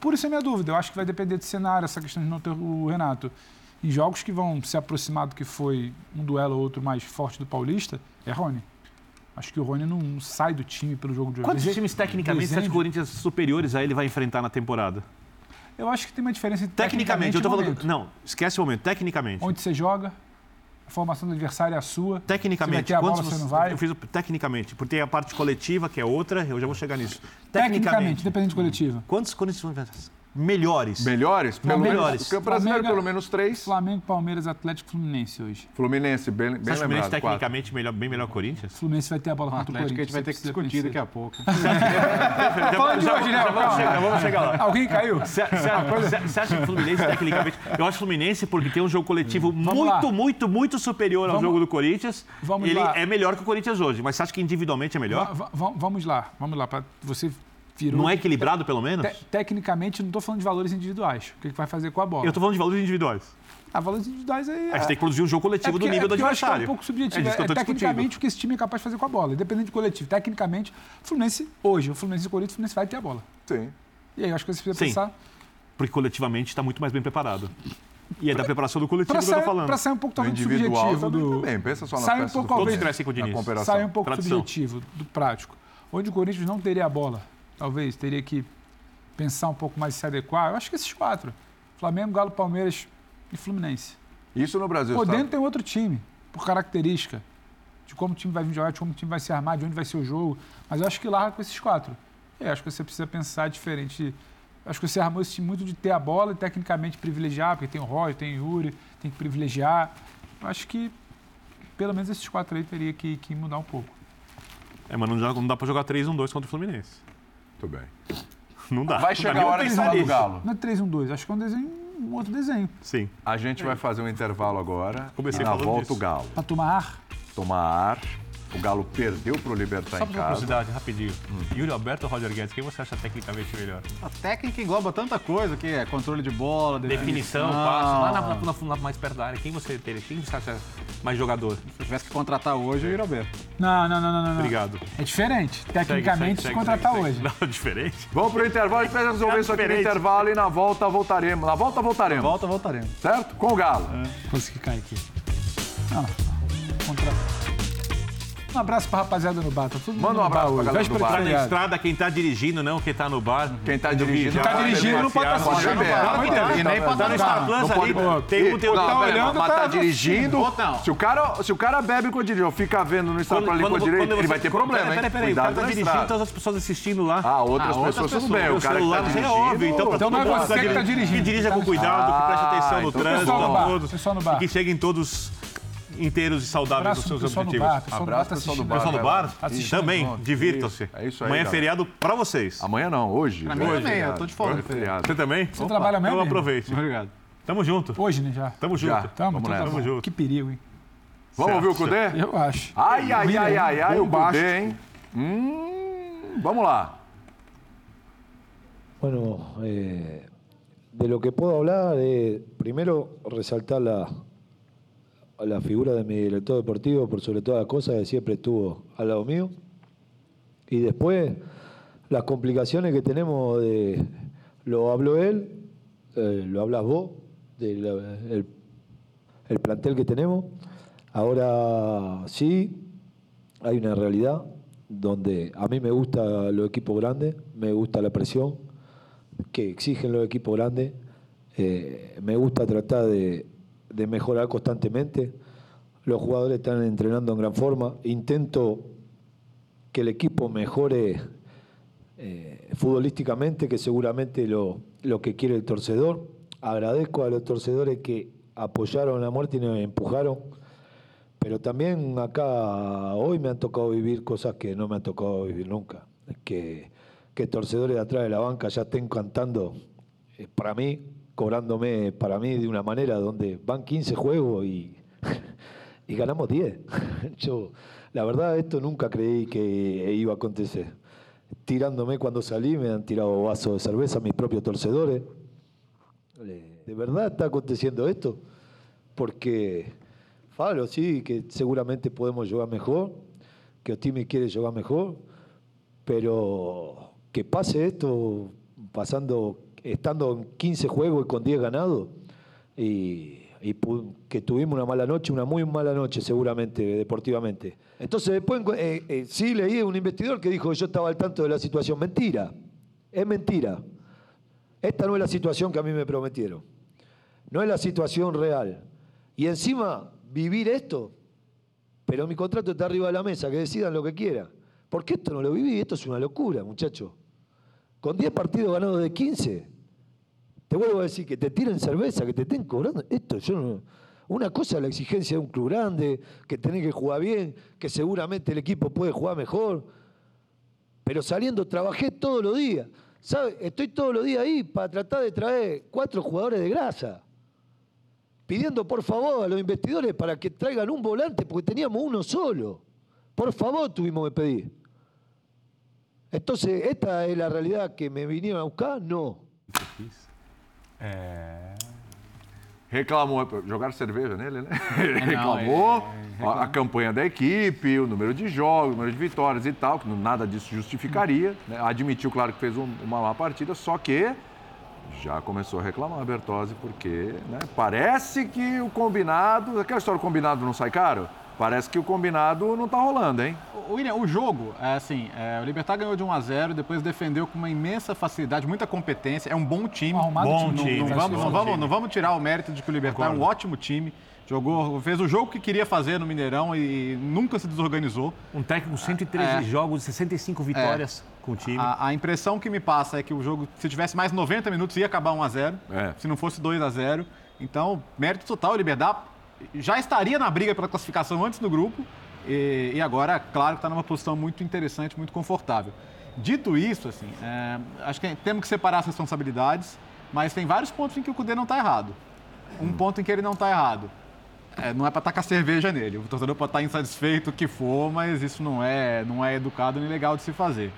Por isso é minha dúvida. Eu acho que vai depender do cenário, essa questão de não ter o Renato. Em jogos que vão se aproximar do que foi um duelo ou outro mais forte do Paulista, é Rony. Acho que o Rony não sai do time pelo jogo de hoje. Quantos times tecnicamente você acha que o Corinthians superiores a ele vai enfrentar na temporada? Eu acho que tem uma diferença entre Tecnicamente, eu tô e falando. momento. Não, esquece o momento. Tecnicamente. Onde você joga, a formação do adversário é a sua. Tecnicamente, se vai bola, você não vai. Eu fiz tecnicamente, porque tem a parte coletiva, que é outra, eu já vou chegar nisso. Tecnicamente, dependente de coletiva. Quantos Corinthians vão enfrentar? Melhores. Melhores? Pelo Flamengo- menos, melhores. o Campeonato Brasileiro, Flamengo- pelo menos três. Flamengo, Palmeiras, Atlético e Fluminense hoje. Fluminense, bem, bem Você acha que Fluminense quatro. tecnicamente melhor, bem melhor que o Corinthians? Fluminense vai ter a bola O contra o Atlético Corinthians. a gente vai ter que discutir daqui a pouco. Falando de hoje, né? já vamos chegar, vamos chegar lá. Alguém caiu? Você acha que o Fluminense, tecnicamente. Eu acho o Fluminense porque tem um jogo coletivo Vamos muito, lá. muito, muito superior ao jogo do Corinthians. vamos Ele lá. é melhor que o Corinthians hoje, mas você acha que individualmente é melhor? Va- va- vamos lá, vamos lá. Você virou. Não é equilibrado, pelo menos? Te- tecnicamente, não estou falando de valores individuais. O que que vai fazer com a bola? Eu tô falando de valores individuais. Ah, valores individuais aí. A gente tem que produzir um jogo coletivo do porque- nível do eu acho que adversário. É um pouco subjetivo. É eu É, tecnicamente discutindo. o que esse time é capaz de fazer com a bola, independente do coletivo. Tecnicamente, o Fluminense, hoje, o Fluminense e o Corinthians, o Fluminense vai ter a bola. Sim. E aí eu acho que você precisa Sim. pensar. Porque coletivamente está muito mais bem preparado. E é da preparação do coletivo Para que eu tô falando. pra sair um pouco, talvez, do individual subjetivo. também, Do... também. Pensa só nas Sai um pouco, do Todos crescem com o na Diniz. sai um pouco do Tradição. subjetivo, do prático. Onde o Corinthians não teria a bola, talvez, teria que pensar um pouco mais e se adequar. Eu acho que esses quatro. Flamengo, Galo, Palmeiras e Fluminense. Isso no Brasil. Podendo tem outro time, por característica. De como o time vai vir jogar, de como o time vai se armar, de onde vai ser o jogo. Mas eu acho que larga com esses quatro. Eu acho que você precisa pensar diferente Acho que Serra armou esse time muito de ter a bola e tecnicamente privilegiar, porque tem o Roy, tem o Yuri, tem que privilegiar. Eu acho que pelo menos esses quatro aí teria que, que mudar um pouco. É, mas não, dá- não dá pra jogar 3-1-2 contra o Fluminense. Tudo bem. Não dá. Vai chegar a hora de falar do Galo. Não é 3-1-2, acho que é um desenho, um outro desenho. Sim. A gente vai fazer um intervalo agora. Comecei e na volta disso. o Galo. Pra tomar ar. Tomar ar. O Galo perdeu pro Libertar Só em casa. curiosidade, rapidinho. Yuri Alberto ou Roger Guedes, quem você acha tecnicamente melhor? A técnica engloba tanta coisa que é controle de bola, Definição, passo, lá na, na- na- mais perto da área. Quem você teria? Quem você acha mais jogador? Se eu tivesse que contratar hoje, eu ia Alberto. Não, não, não, não, não. Obrigado. É diferente, tecnicamente, segue, se contratar segue, hoje. Não, diferente. Vamos pro intervalo, a gente vai resolver isso aqui no intervalo e na volta voltaremos. Na volta voltaremos. Volta, voltaremos. Certo? Com o Galo. Consegui cair aqui. Não, contra... Um abraço pra rapaziada no bar. Tá todo mundo Manda um abraço pra galera Véspera do bar. de Tá na feriado. estrada, quem tá dirigindo, não quem tá no bar. Quem tá dirigindo. Quem tá dirigindo não pode estar Pode assistindo. E nem Tá- pode Tá no Star. Plus Não ali, pode- tem um conteúdo. Tá olhando, mas tá tá dirigindo. Se o, cara, se o cara bebe com o dirigir, fica vendo no Instagram ali com o direito, ele vai ter problema, hein? Peraí, peraí, o cara tá dirigindo, estrada. todas as pessoas assistindo lá. Ah, outras Ah, pessoas, tudo bem. O que celular tá não é óbvio, então pra Então todo não é mundo você que tá dirigindo. Que dirija Tá com cuidado, que preste atenção no então trânsito, todos. que cheguem todos inteiros e saudáveis dos seus objetivos. bar. Pessoal bar Abraço, tá pessoal do bar. Pessoal do bar. Assistindo, também, divirtam-se. Isso, é isso aí, Amanhã é feriado pra vocês. Amanhã não, hoje. Pra mim hoje, também, eu feriado. tô de folga. Hoje é feriado. Você também? Você trabalha amanhã Então mesmo? aproveite. Obrigado. Tamo junto. Hoje, né, já? Tamo junto. Já. Tamo, Vamos nessa. Tamo junto. Que perigo, hein? Vamos ouvir o Certo. Cudê? Eu acho. Ai, ai, ai, ai, ai, o. Cudê, hein? Hum, vamos lá. Bueno, eh, de lo que puedo hablar, eh, primero resaltar la, a la figura de mi director deportivo por sobre todas las cosas, que siempre estuvo al lado mío. Y después, las complicaciones que tenemos, de, lo habló él, eh, lo hablas vos, del el, el plantel que tenemos. Ahora sí, hay una realidad donde a mí me gusta los equipos grandes, me gusta la presión que exigen los equipos grandes, eh, me gusta tratar de, de mejorar constantemente, los jugadores están entrenando en gran forma, intento que el equipo mejore eh, futbolísticamente, que seguramente lo, lo que quiere el torcedor. Agradezco a los torcedores que apoyaron la muerte y nos empujaron. Pero también acá hoy me han tocado vivir cosas que no me han tocado vivir nunca. Que, que torcedores de atrás de la banca ya estén cantando eh, para mí, cobrándome para mí de una manera donde van 15 juegos y, y ganamos 10. Yo, la verdad, esto nunca creí que iba a acontecer. Tirándome cuando salí, me han tirado vasos de cerveza mis propios torcedores. ¿De verdad está aconteciendo esto? Porque, Falo, sí, que seguramente podemos jugar mejor, que Otimi quiere jugar mejor, pero que pase esto pasando, estando en 15 juegos y con 10 ganados, y, que tuvimos una mala noche, una muy mala noche seguramente, deportivamente. Entonces después, eh, eh, sí leí un investigador que dijo que yo estaba al tanto de la situación. Mentira, es mentira. Esta no es la situación que a mí me prometieron. No es la situación real. Y encima, vivir esto, pero mi contrato está arriba de la mesa, que decidan lo que quieran. Porque esto no lo viví, esto es una locura, muchachos. Con 10 partidos ganados de 15, te vuelvo a decir que te tiren cerveza, que te estén cobrando. Esto yo no. Una cosa es la exigencia de un club grande, que tenés que jugar bien, que seguramente el equipo puede jugar mejor. Pero saliendo, trabajé todos los días. ¿Sabe? Estoy todos los días ahí para tratar de traer cuatro jugadores de grasa. Pidiendo por favor a los investigadores para que traigan un volante, porque teníamos uno solo. Por favor tuvimos que pedir. Entonces, ¿esta es la realidad que me vinieron a buscar? No. É. Reclamou, jogaram cerveja nele, né? Ele Não, reclamou é, a, a campanha da equipe, o número de jogos, o número de vitórias e tal, que nada disso justificaria. né? Admitiu, claro, que fez um- uma má partida, só que já começou a reclamar a Bertozzi, porque né, parece que o combinado, aquela história do combinado não sai caro, parece que o combinado não tá rolando, hein? O, William, o jogo, é assim, é, o Libertar ganhou de 1 a 0 depois defendeu com uma imensa facilidade, muita competência, é um bom time. Um bom time. Não, não, vamos, não, vamos, não vamos tirar o mérito de que o Libertar é um ótimo time. Jogou, fez o jogo que queria fazer no Mineirão e nunca se desorganizou. Um técnico com 113 É. jogos, 65 vitórias com o time. A, a impressão que me passa é que o jogo, se tivesse mais 90 minutos, ia acabar 1 a 0 É. se não fosse 2 a 0 Então, mérito total, o Liberdade já estaria na briga pela classificação antes do grupo e, e agora, claro, está numa posição muito interessante, muito confortável. Dito isso, assim, é, acho que temos que separar as responsabilidades, mas tem vários pontos em que o Cudê não está errado. Um ponto em que ele não está errado. É, não é para tacar cerveja nele. O torcedor pode estar insatisfeito o que for, mas isso não é, não é educado nem legal de se fazer.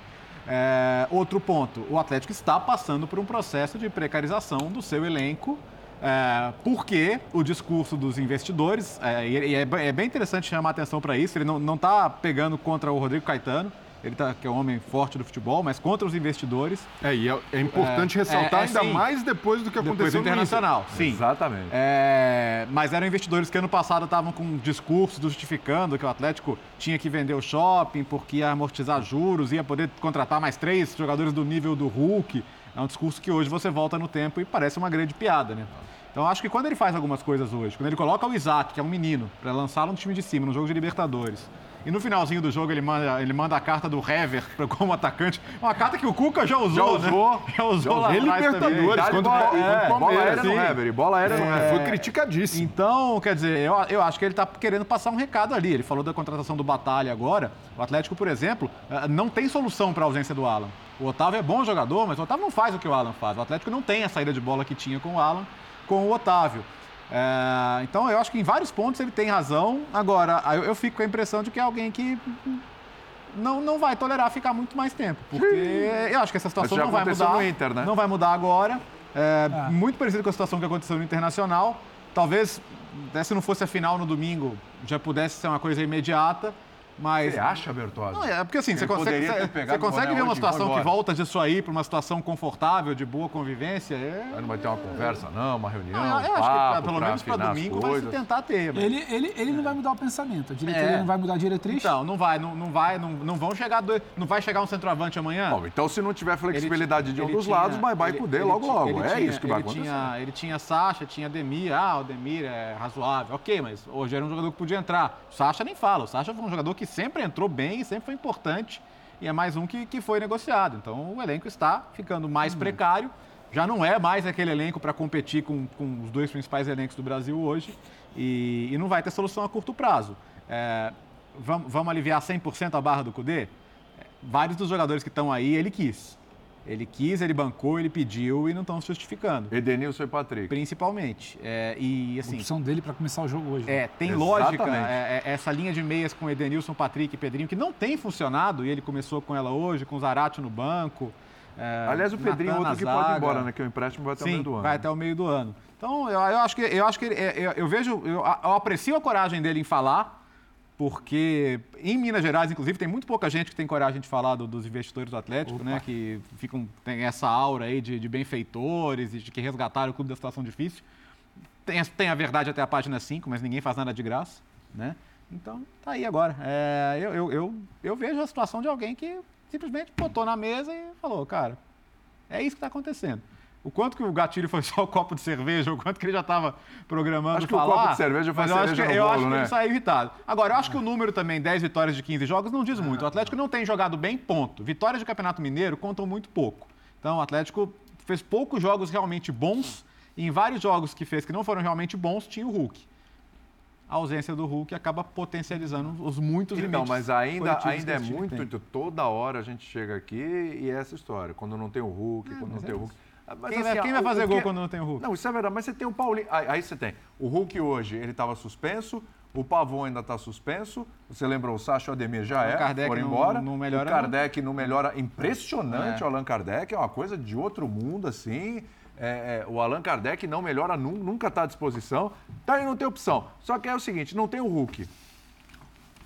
É, outro ponto, o Atlético está passando por um processo de precarização do seu elenco, é, porque o discurso dos investidores, é, e é, bem- é bem interessante chamar a atenção para isso, ele não está pegando contra o Rodrigo Caetano, ele tá, que é um homem forte do futebol, mas contra os investidores. É, e é, é importante É, ressaltar é, é, ainda sim. mais depois do que Depois aconteceu do no Inter. Internacional, sim. Exatamente. É, mas eram investidores que ano passado estavam com discursos justificando que o Atlético tinha que vender o shopping porque ia amortizar juros, ia poder contratar mais três jogadores do nível do Hulk. É um discurso que hoje você volta no tempo e parece uma grande piada, né? Então acho que quando ele faz algumas coisas hoje, quando ele coloca o Isaac, que é um menino, para lançá-lo no time de cima, no jogo de Libertadores, e no finalzinho do jogo ele manda, ele manda a carta do Hever como atacante, uma carta que o Cuca já usou, Já usou. né? Já usou lá atrás também. Libertadores, quando, bola- é, o bola Palmeiras, aérea no sim. Hever, e bola aérea no Hever. Foi criticadíssimo. Então, quer dizer, eu, eu acho que ele está querendo passar um recado ali. Ele falou da contratação do Batalha agora. O Atlético, por exemplo, eh, não tem solução para a ausência do Alan. O Otávio é bom jogador, mas o Otávio não faz o que o Alan faz. O Atlético não tem a saída de bola que tinha com o Alan, com o Otávio. Eh, então, eu acho que em vários pontos ele tem razão. Agora, eu, eu fico com a impressão de que é alguém que não, não vai tolerar ficar muito mais tempo. Porque eu acho que essa situação não vai aconteceu mudar. no Inter, né? Não vai mudar agora. É, Muito parecido com a situação que aconteceu no Internacional. Talvez, até se não fosse a final no domingo, já pudesse ser uma coisa imediata. Mas. Você acha, Bertozzi? Não, é porque assim, Ele você consegue, você, consegue ver uma situação que volta disso aí para uma situação confortável, de boa convivência. É... Aí não vai ter uma conversa, não, uma reunião, Não, eu um acho que papo pelo pra menos para domingo vai se tentar ter. mas- Ele, ele, ele não vai mudar o pensamento. A diretoria É. não vai mudar a diretriz. Então, não vai, não, não vai, não, não vão chegar, dois- não vai chegar um centroavante amanhã. Bom, então se não tiver flexibilidade de um Ele dos tinha- lados, vai, vai ele- com o D ele logo, logo. ele É tinha- isso que vai ele acontecer. Tinha, ele tinha Sacha, tinha Demir. Ah, o Demir é razoável. Ok, mas hoje era um jogador que podia entrar. O Sacha nem fala. O Sacha foi um jogador que sempre entrou bem, sempre foi importante. E é mais um que, que foi negociado. Então o elenco está ficando mais Hum. precário. Já não é mais aquele elenco para competir com, com os dois principais elencos do Brasil hoje. E, e não vai ter solução a curto prazo. É, vamos, vamos aliviar 100% a barra do Cudê? Vários dos jogadores que estão aí, ele quis. Ele quis, ele bancou, ele pediu e não estão se justificando. Edenilson e Patrick. Principalmente. É, e A assim. opção dele para começar o jogo hoje. É, tem Exatamente. lógica é, é, essa linha de meias com Edenilson, Patrick e Pedrinho, que não tem funcionado, e ele começou com ela hoje, com o Zarate no banco. é, Aliás, o Pedrinho é outro que pode ir embora, né? Que o empréstimo vai até o Sim, meio do ano. vai até o meio do ano. Então, eu, eu acho que, eu, acho que ele, é, eu, eu vejo, eu, eu aprecio a coragem dele em falar, porque em Minas Gerais, inclusive, tem muito pouca gente que tem coragem de falar do- dos investidores do Atlético, né? Que ficam, tem essa aura aí de, de benfeitores e de que resgataram o clube da situação difícil. Tem, a- tem a verdade até a página 5, mas ninguém faz nada de graça, né? Então, tá aí agora. É, eu, eu, eu, eu vejo a situação de alguém que simplesmente botou na mesa e falou, cara, é isso que está acontecendo. O quanto que o gatilho foi só o copo de cerveja, o quanto que ele já estava programando Acho que o falar. copo de cerveja foi eu acho que, no eu bolo, acho que né? ele saiu irritado. Agora, eu acho que o número também, 10 vitórias de 15 jogos, não diz muito. O Atlético não tem jogado bem, ponto. Vitórias de Campeonato Mineiro contam muito pouco. Então, o Atlético fez poucos jogos realmente bons, e em vários jogos que fez que não foram realmente bons, tinha o Hulk. A ausência do Hulk acaba potencializando os muitos Então, limites. mas ainda, ainda que é muito. Toda hora a gente chega aqui e é essa história. Quando não tem o Hulk, quando não mas tem é o Hulk. Ah, mas Quem vai- quem vai fazer gol que- quando não tem o Hulk? Não, isso é verdade. Mas você tem o Paulinho. Aí, aí você tem. O Hulk hoje, ele estava suspenso. O Pavon ainda está suspenso. Você lembrou, o Sacha o Ademir já é. Kardec foram não- embora. não melhora, O Kardec não, melhora. Impressionante É. o Allan Kardec. É uma coisa de outro mundo, assim. É, é, o Allan Kardec não melhora, nu- nunca está à disposição. Tá aí, não tem opção. Só que é o seguinte: não tem o Hulk.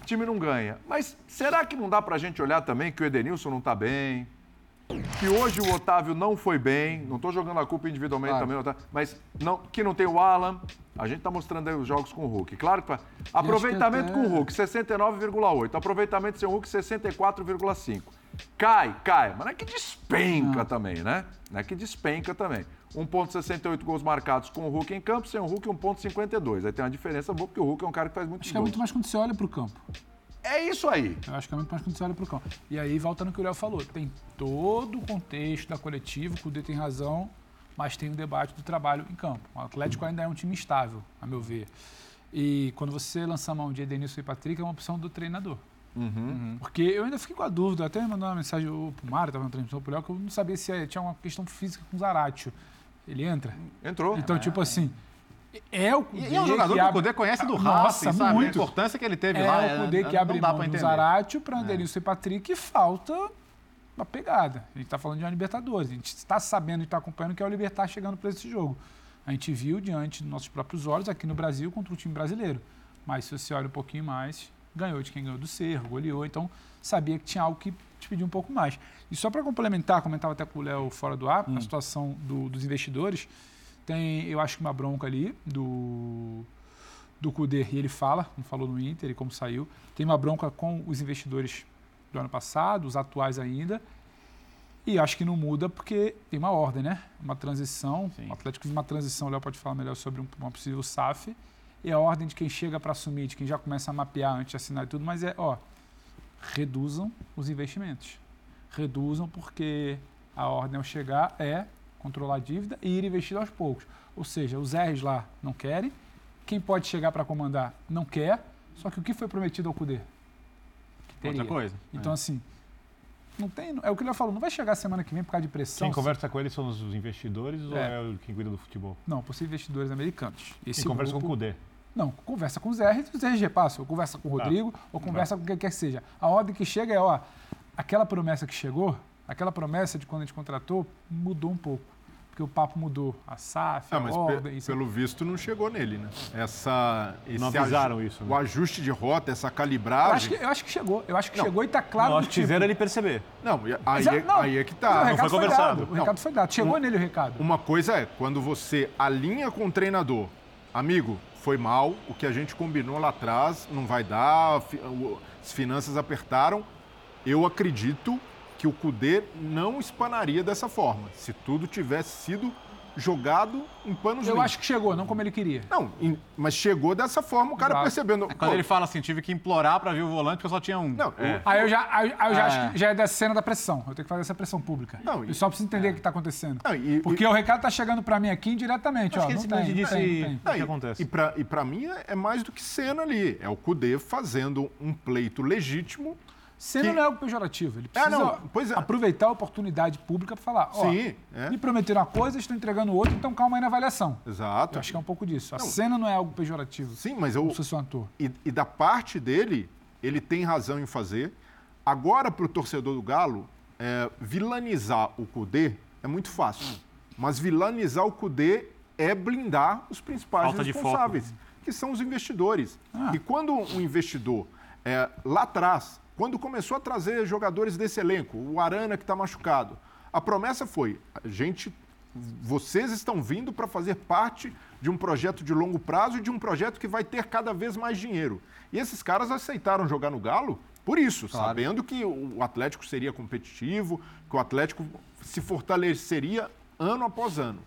O time não ganha. Mas será que não dá pra gente olhar também que o Edenilson não tá bem? Que hoje o Otávio não foi bem, não estou jogando a culpa individualmente Claro. também, Otávio, mas não, que não tem o Alan. A gente está mostrando aí os jogos com o Hulk. Claro que aproveitamento com o Hulk, 69,8. Aproveitamento sem o Hulk, 64,5. Cai, cai, mas não é que despenca também, né? Não é que despenca também. 1,68 gols marcados com o Hulk em campo, sem o Hulk 1,52. Aí tem uma diferença boa, porque o Hulk é um cara que faz muito Acho que é gols. muito mais quando você olha pro campo. É isso aí. Eu acho que é muito mais quando você olha pro campo. E aí, voltando ao que o Léo falou, tem todo o contexto da coletiva, o Cudê tem razão, mas tem o debate do trabalho em campo. O Atlético ainda é um time estável, a meu ver. E quando você lança a mão de Edenilson e Patrick, é uma opção do treinador. Porque eu ainda fiquei com a dúvida, eu até mandei uma mensagem pro Mário, estava na transmissão pro Léo, que eu não sabia se tinha uma questão física com o Zaratio. Ele entra? Entrou. Então, tipo assim, é o Cudê E é um jogador que, o abre- Cudê conhece do Nossa, Racing, sabe? muito. A importância que ele teve é lá. o Cudê que não abre mão do. Zaratio para É. Andelilson e Patrick e falta uma pegada. A gente está falando de uma Libertadores. A gente está sabendo e está acompanhando que é o Libertar chegando para esse jogo. A gente viu diante dos nossos próprios olhos aqui no Brasil contra o time brasileiro. Mas se você olha um pouquinho mais, ganhou de quem ganhou do Cerro, goleou. Então sabia que tinha algo que te pedia um pouco mais. E só para complementar, comentava até com o Léo fora do ar, a situação do- dos investidores. Tem, eu acho que uma bronca ali do do Cudê, e ele fala, como falou no Inter e como saiu, tem uma bronca com os investidores do ano passado, os atuais ainda, e acho que não muda porque tem uma ordem, né? Uma transição, o Atlético vive uma transição, o Léo pode falar melhor sobre um- uma possível SAF, e a ordem de quem chega para assumir, de quem já começa a mapear antes de assinar e tudo, mas é, ó, reduzam os investimentos. Reduzam porque a ordem ao chegar é controlar a dívida e ir investindo aos poucos. Ou seja, os R's lá não querem, quem pode chegar para comandar não quer, só que o que foi prometido ao teria. Outra coisa. Então, assim, não tem. É o que ele falou, não vai chegar semana que vem por causa de pressão. Quem conversa com eles são os investidores ou É. é o- quem cuida do futebol? Não, possíveis investidores americanos. Quem conversa com o Cudê? Não, conversa com os R's e os R's repassam. Ou conversa com o Tá. Rodrigo, ou conversa com quem quer que seja. A ordem que chega é, ó, aquela promessa que chegou, aquela promessa de quando a gente contratou, mudou um pouco. Porque o papo mudou. A SAF, Ah, a mas pe- ordem... isso- pelo visto não chegou nele, né? Essa, esse Não avisaram isso, né? O ajuste de rota, essa Eu calibragem. acho, que, eu acho que chegou. Eu acho que Não. chegou e tá claro Não, que tipo. fizeram ele perceber. Não, aí, é, não, aí é que mas tá. o Não foi foi conversado. dado. O recado foi dado. Chegou Um- nele o recado. Uma coisa é, quando você alinha com o treinador, amigo, foi mal, o que a gente combinou lá atrás não vai dar, as finanças apertaram. Eu acredito que o Cudê não espanaria dessa forma, se tudo tivesse sido jogado em panos Eu limpos. acho que chegou, não como ele queria. Não, em- mas chegou dessa forma, o cara Exato. percebendo. É Quando pô, ele fala assim, tive que implorar pra ver o volante, porque só tinha um. Não, É. Aí eu já, aí, aí eu já É. acho que já é da cena da pressão. Eu tenho que fazer essa pressão pública. Não, eu e- só preciso entender o que está acontecendo. Não, e- Porque o recado tá chegando para mim aqui indiretamente. Acho ó, que não ele tem, simplesmente não tem, disse- não tem. Ah, o que e- acontece? E pra, e pra mim é- é mais do que cena ali. É o Cudê fazendo um pleito legítimo. Cena que- não é algo pejorativo. Ele precisa não, pois é. aproveitar a oportunidade pública para falar. Ó, Sim, é. Me prometeram uma coisa, estou entregando outra, então calma aí na avaliação. Exato. Eu acho que é um pouco disso. A Não. cena não é algo pejorativo. Sim, mas eu. Se um ator. E, e da parte dele, ele tem razão em fazer. Agora, para o torcedor do Galo, é, vilanizar o Cudê é muito fácil. Mas vilanizar o Cudê é blindar os principais Falta responsáveis, que são os investidores. E quando um investidor, é, lá atrás, quando começou a trazer jogadores desse elenco, o Arana que está machucado, a promessa foi: a gente, vocês estão vindo para fazer parte de um projeto de longo prazo e de um projeto que vai ter cada vez mais dinheiro. E esses caras aceitaram jogar no Galo por isso, sabendo que o Atlético seria competitivo, que o Atlético se fortaleceria ano após ano.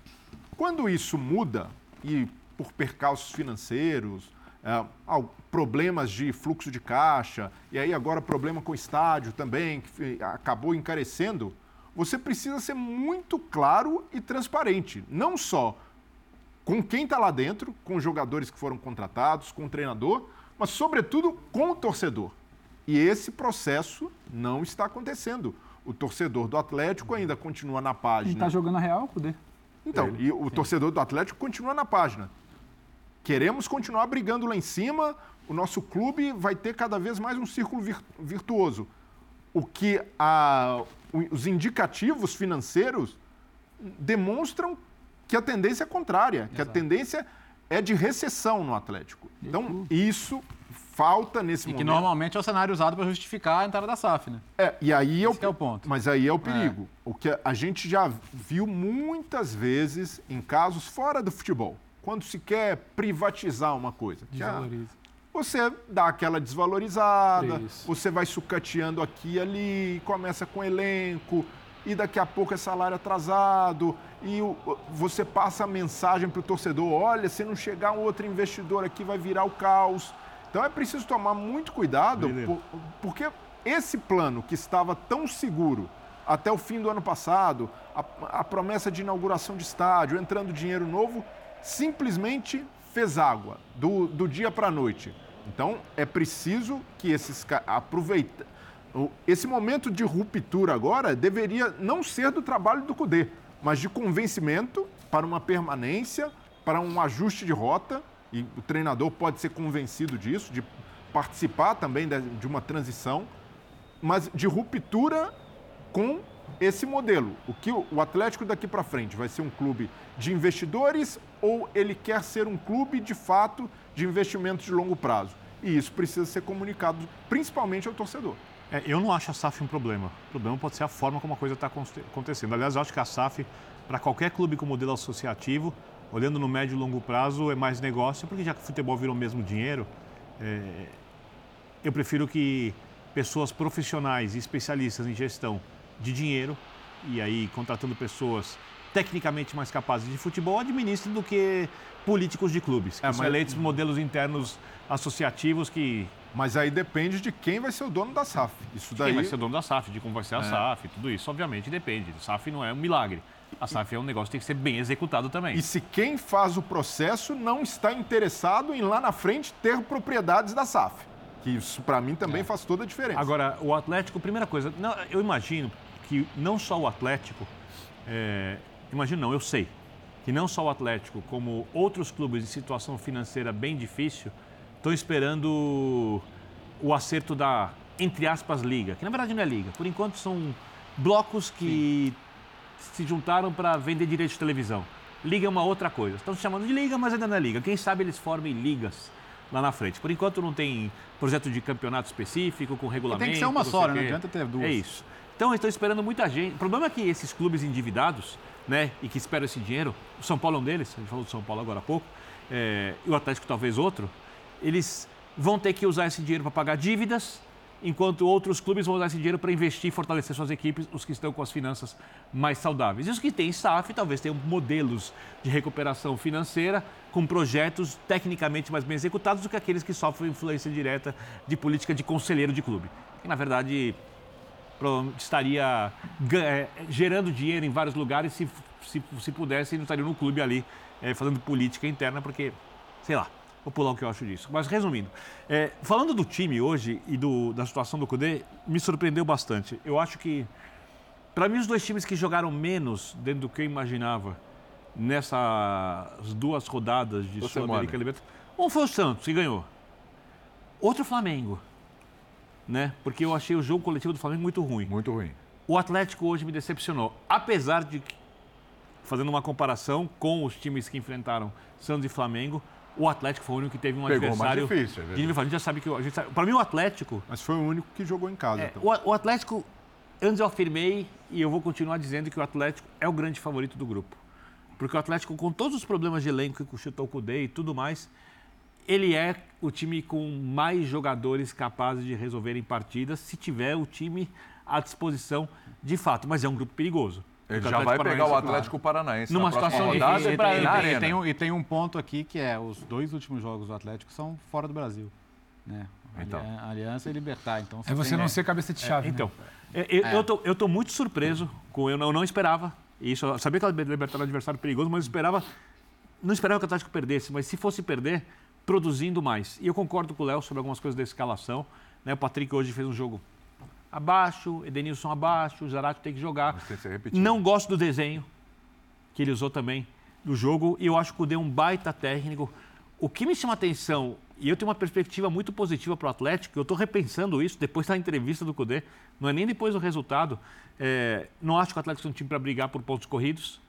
Quando isso muda, e por percalços financeiros, é, al- problemas de fluxo de caixa, e aí agora problema com o estádio também, que acabou encarecendo, você precisa ser muito claro e transparente. Não só com quem está lá dentro, com os jogadores que foram contratados, com o treinador, mas, sobretudo, com o torcedor. E esse processo não está acontecendo. O torcedor do Atlético ainda continua na Quem página. tá jogando a real, Cudê. Então, e o torcedor do Atlético continua na página. Queremos continuar brigando lá em cima, o nosso clube vai ter cada vez mais um círculo vir- virtuoso. O que a- os indicativos financeiros demonstram que a tendência é contrária, que a tendência é de recessão no Atlético. Então, isso falta nesse e momento. que normalmente é o cenário usado para justificar a entrada da SAF, né? É, e aí é o, é o ponto. Mas aí é o perigo. O que a gente já viu muitas vezes em casos fora do futebol, quando se quer privatizar uma coisa. ah, Desvaloriza. você dá aquela desvalorizada, Isso. você vai sucateando aqui e ali, começa com elenco, e daqui a pouco é salário atrasado, e você passa a mensagem para o torcedor: olha, se não chegar um outro investidor aqui, vai virar o caos. Então é preciso tomar muito cuidado, por- porque esse plano que estava tão seguro até o fim do ano passado, a, a promessa de inauguração de estádio, entrando dinheiro novo, simplesmente fez água do, do dia para a noite. Então é preciso que esses aproveitem. Esse momento de ruptura agora deveria não ser do trabalho do CUDE, mas de convencimento para uma permanência, para um ajuste de rota, e o treinador pode ser convencido disso, de participar também de uma transição, mas de ruptura com esse modelo. O que o Atlético daqui para frente vai ser um clube de investidores ou ele quer ser um clube de fato de investimento de longo prazo? E isso precisa ser comunicado principalmente ao torcedor. É, eu não acho a SAF um problema. O problema pode ser a forma como a coisa está acontecendo. Aliás, eu acho que a SAF, para qualquer clube com modelo associativo, olhando no médio e longo prazo, é mais negócio, porque já que o futebol virou mesmo dinheiro, é, eu prefiro que pessoas profissionais e especialistas em gestão de dinheiro, e aí contratando pessoas tecnicamente mais capazes de futebol, administrem do que políticos de clubes, que É, são mas- eleitos modelos internos associativos que Mas aí depende de quem vai ser o dono da SAF. Isso daí. quem vai ser o dono da SAF, de como vai ser a É. SAF, tudo isso, obviamente, depende. A SAF não é um milagre. A SAF é um negócio que tem que ser bem executado também. E se quem faz o processo não está interessado em lá na frente ter propriedades da SAF. Que isso para mim também faz toda a diferença. Agora, o Atlético, primeira coisa, não, eu imagino que não só o Atlético, é, imagino não, eu sei, que não só o Atlético, como outros clubes em situação financeira bem difícil, estão esperando o acerto da, entre aspas, liga, que na verdade não é liga. Por enquanto são blocos que se juntaram para vender direito de televisão. Liga é uma outra coisa. Estão se chamando de liga, mas ainda não é liga. Quem sabe eles formem ligas lá na frente. Por enquanto não tem projeto de campeonato específico, com regulamento. tem que ser uma só, né? Não adianta ter duas. É isso. Então, estão esperando muita gente. O problema é que esses clubes endividados, né, e que esperam esse dinheiro, o São Paulo é um deles, a gente falou do São Paulo agora há pouco, é, e o Atlético talvez outro, eles vão ter que usar esse dinheiro para pagar dívidas, enquanto outros clubes vão usar esse dinheiro para investir e fortalecer suas equipes, os que estão com as finanças mais saudáveis. E os que têm SAF talvez tenham modelos de recuperação financeira com projetos tecnicamente mais bem executados do que aqueles que sofrem influência direta de política de conselheiro de clube. Que, na verdade, estaria eh, gerando dinheiro em vários lugares se, se, se pudesse, não estaria no clube ali eh, fazendo política interna, porque, sei lá, vou pular o que eu acho disso. Mas resumindo, eh, falando do time hoje e do, da situação do Cudê, me surpreendeu bastante. Eu acho que, para mim, os dois times que jogaram menos dentro do que eu imaginava nessas duas rodadas de Sul-América Libertadores, um foi o Santos, que ganhou. Outro Flamengo né? Porque eu achei o jogo coletivo do Flamengo muito ruim. Muito ruim. O Atlético hoje me decepcionou. Apesar de, fazendo uma comparação com os times que enfrentaram Santos e Flamengo, o Atlético foi o único que teve um Pegou mais adversário. difícil, é a gente já sabe que. o- a gente sabe- Para mim, o Atlético. Mas foi o único que jogou em casa. É, então. o, o Atlético, antes eu afirmei e eu vou continuar dizendo que o Atlético é o grande favorito do grupo. Porque o Atlético, com todos os problemas de elenco que chutou o Cudê e tudo mais, ele é o time com mais jogadores capazes de resolverem partidas se tiver o time à disposição de fato. Mas é um grupo perigoso. Ele já vai pegar o Atlético Paranaense Numa situação rodada difícil e, pra na ele. E arena. tem, um, e tem um ponto aqui que é os dois últimos jogos do Atlético são fora do Brasil. Né? Então. Ali- Aliança e Libertar. Então, É você tem- não ser cabeça de chave. né? Então, é, eu, É. eu, tô, eu tô muito surpreso com eu não, eu não esperava isso. Eu sabia que ela Libertar era um adversário perigoso, mas eu esperava não esperava que o Atlético perdesse, mas se fosse perder, produzindo mais. E eu concordo com o Léo sobre algumas coisas da escalação. Né? O Patrick hoje fez um jogo abaixo, Edenilson abaixo, o Zarate tem que jogar. Não gosto do desenho que ele usou também do jogo e eu acho que o Cudê é um baita técnico. O que me chama atenção, e eu tenho uma perspectiva muito positiva para o Atlético, eu estou repensando isso depois da entrevista do Cudê, não é nem depois do resultado. É, não acho que o Atlético é um time para brigar por pontos corridos,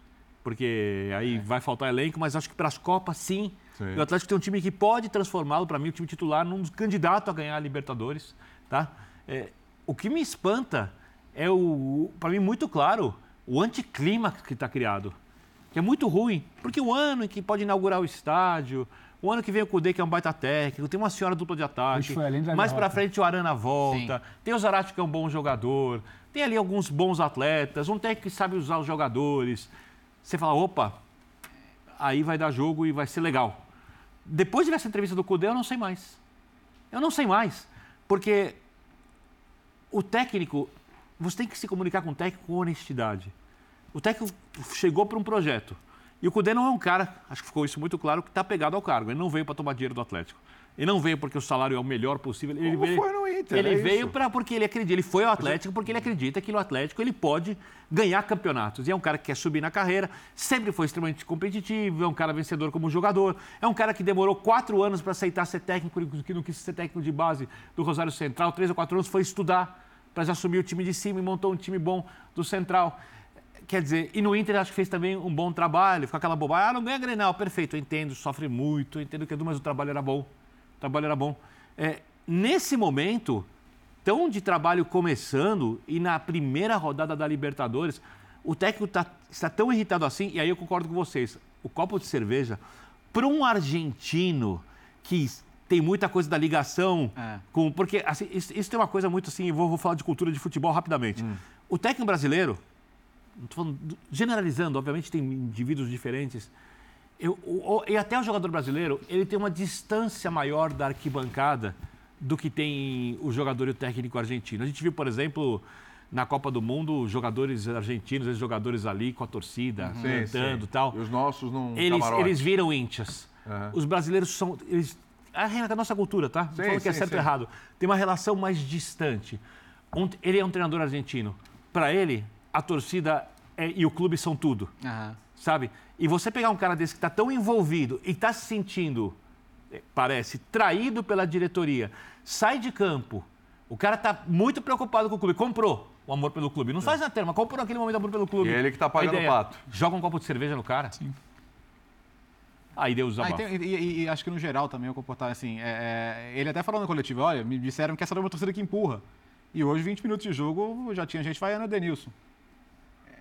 porque aí vai faltar elenco, mas acho que para as Copas, sim, Sim. O Atlético tem um time que pode transformá-lo, para mim, o time titular, num candidato a ganhar a Libertadores. Tá? É, o que me espanta é, o, para mim, muito claro, o anticlímax que está criado. Que é muito ruim, porque o ano em que pode inaugurar o estádio, o ano que vem o Cudê, que é um baita técnico, tem uma senhora dupla de ataque. Mais para frente o Arana volta. Sim. Tem o Zarate, que é um bom jogador. Tem ali alguns bons atletas, um técnico que sabe usar os jogadores. Você fala, opa, aí vai dar jogo e vai ser legal. Depois dessa entrevista do Cudê, eu não sei mais. Eu não sei mais. Porque o técnico, você tem que se comunicar com o técnico com honestidade. O técnico chegou para um projeto. E o Cudê não é um cara, acho que ficou isso muito claro, que está pegado ao cargo. Ele não veio para tomar dinheiro do Atlético. Ele não veio porque o salário é o melhor possível. Ele Como veio, foi no Inter, Ele é veio para porque ele acredita. Ele foi ao Atlético porque ele acredita que no Atlético ele pode ganhar campeonatos. E é um cara que quer subir na carreira, sempre foi extremamente competitivo, é um cara vencedor como jogador, é um cara que demorou quatro anos para aceitar ser técnico, que não quis ser técnico de base do Rosário Central, três ou quatro anos foi estudar para assumir o time de cima e montou um time bom do Central. Quer dizer, e no Inter acho que fez também um bom trabalho, ficou aquela bobagem, ah, não ganha Grenal, perfeito, eu entendo, sofre muito, eu entendo que é mas o trabalho era bom, trabalho era bom. É, nesse momento, tão de trabalho começando e na primeira rodada da Libertadores, o técnico tá, está tão irritado assim, e aí eu concordo com vocês, o copo de cerveja, para um argentino que tem muita coisa da ligação é. com. Porque assim, isso, isso, tem uma coisa muito assim, vou, vou falar de cultura de futebol rapidamente. Hum. O técnico brasileiro, falando, generalizando, obviamente tem indivíduos diferentes. Eu, o, e até o jogador brasileiro, ele tem uma distância maior da arquibancada do que tem o jogador e o técnico argentino. A gente viu, por exemplo, na Copa do Mundo, jogadores argentinos, esses jogadores ali com a torcida, uhum. cantando e tal. E os nossos não. Eles, eles viram íntias. Uhum. Os brasileiros são. Eles, a, a nossa cultura, tá? Não falo que é certo ou errado. Tem uma relação mais distante. Um, ele é um treinador argentino. Para ele, a torcida é, e o clube são tudo. Uhum. Sabe? E você pegar um cara desse que está tão envolvido e está se sentindo, é, parece, traído pela diretoria, sai de campo, o cara está muito preocupado com o clube, comprou o amor pelo clube. Não é. faz na terma, comprou naquele momento o amor pelo clube. E ele que está pagando o pato. Joga um copo de cerveja no cara. Sim. Aí deu os ah, e, e, e, acho que no geral também o comportamento, assim, é, é, ele até falou no coletivo, olha, me disseram que essa é uma torcida que empurra. E hoje, 20 minutos de jogo, já tinha gente vaiando o Denilson.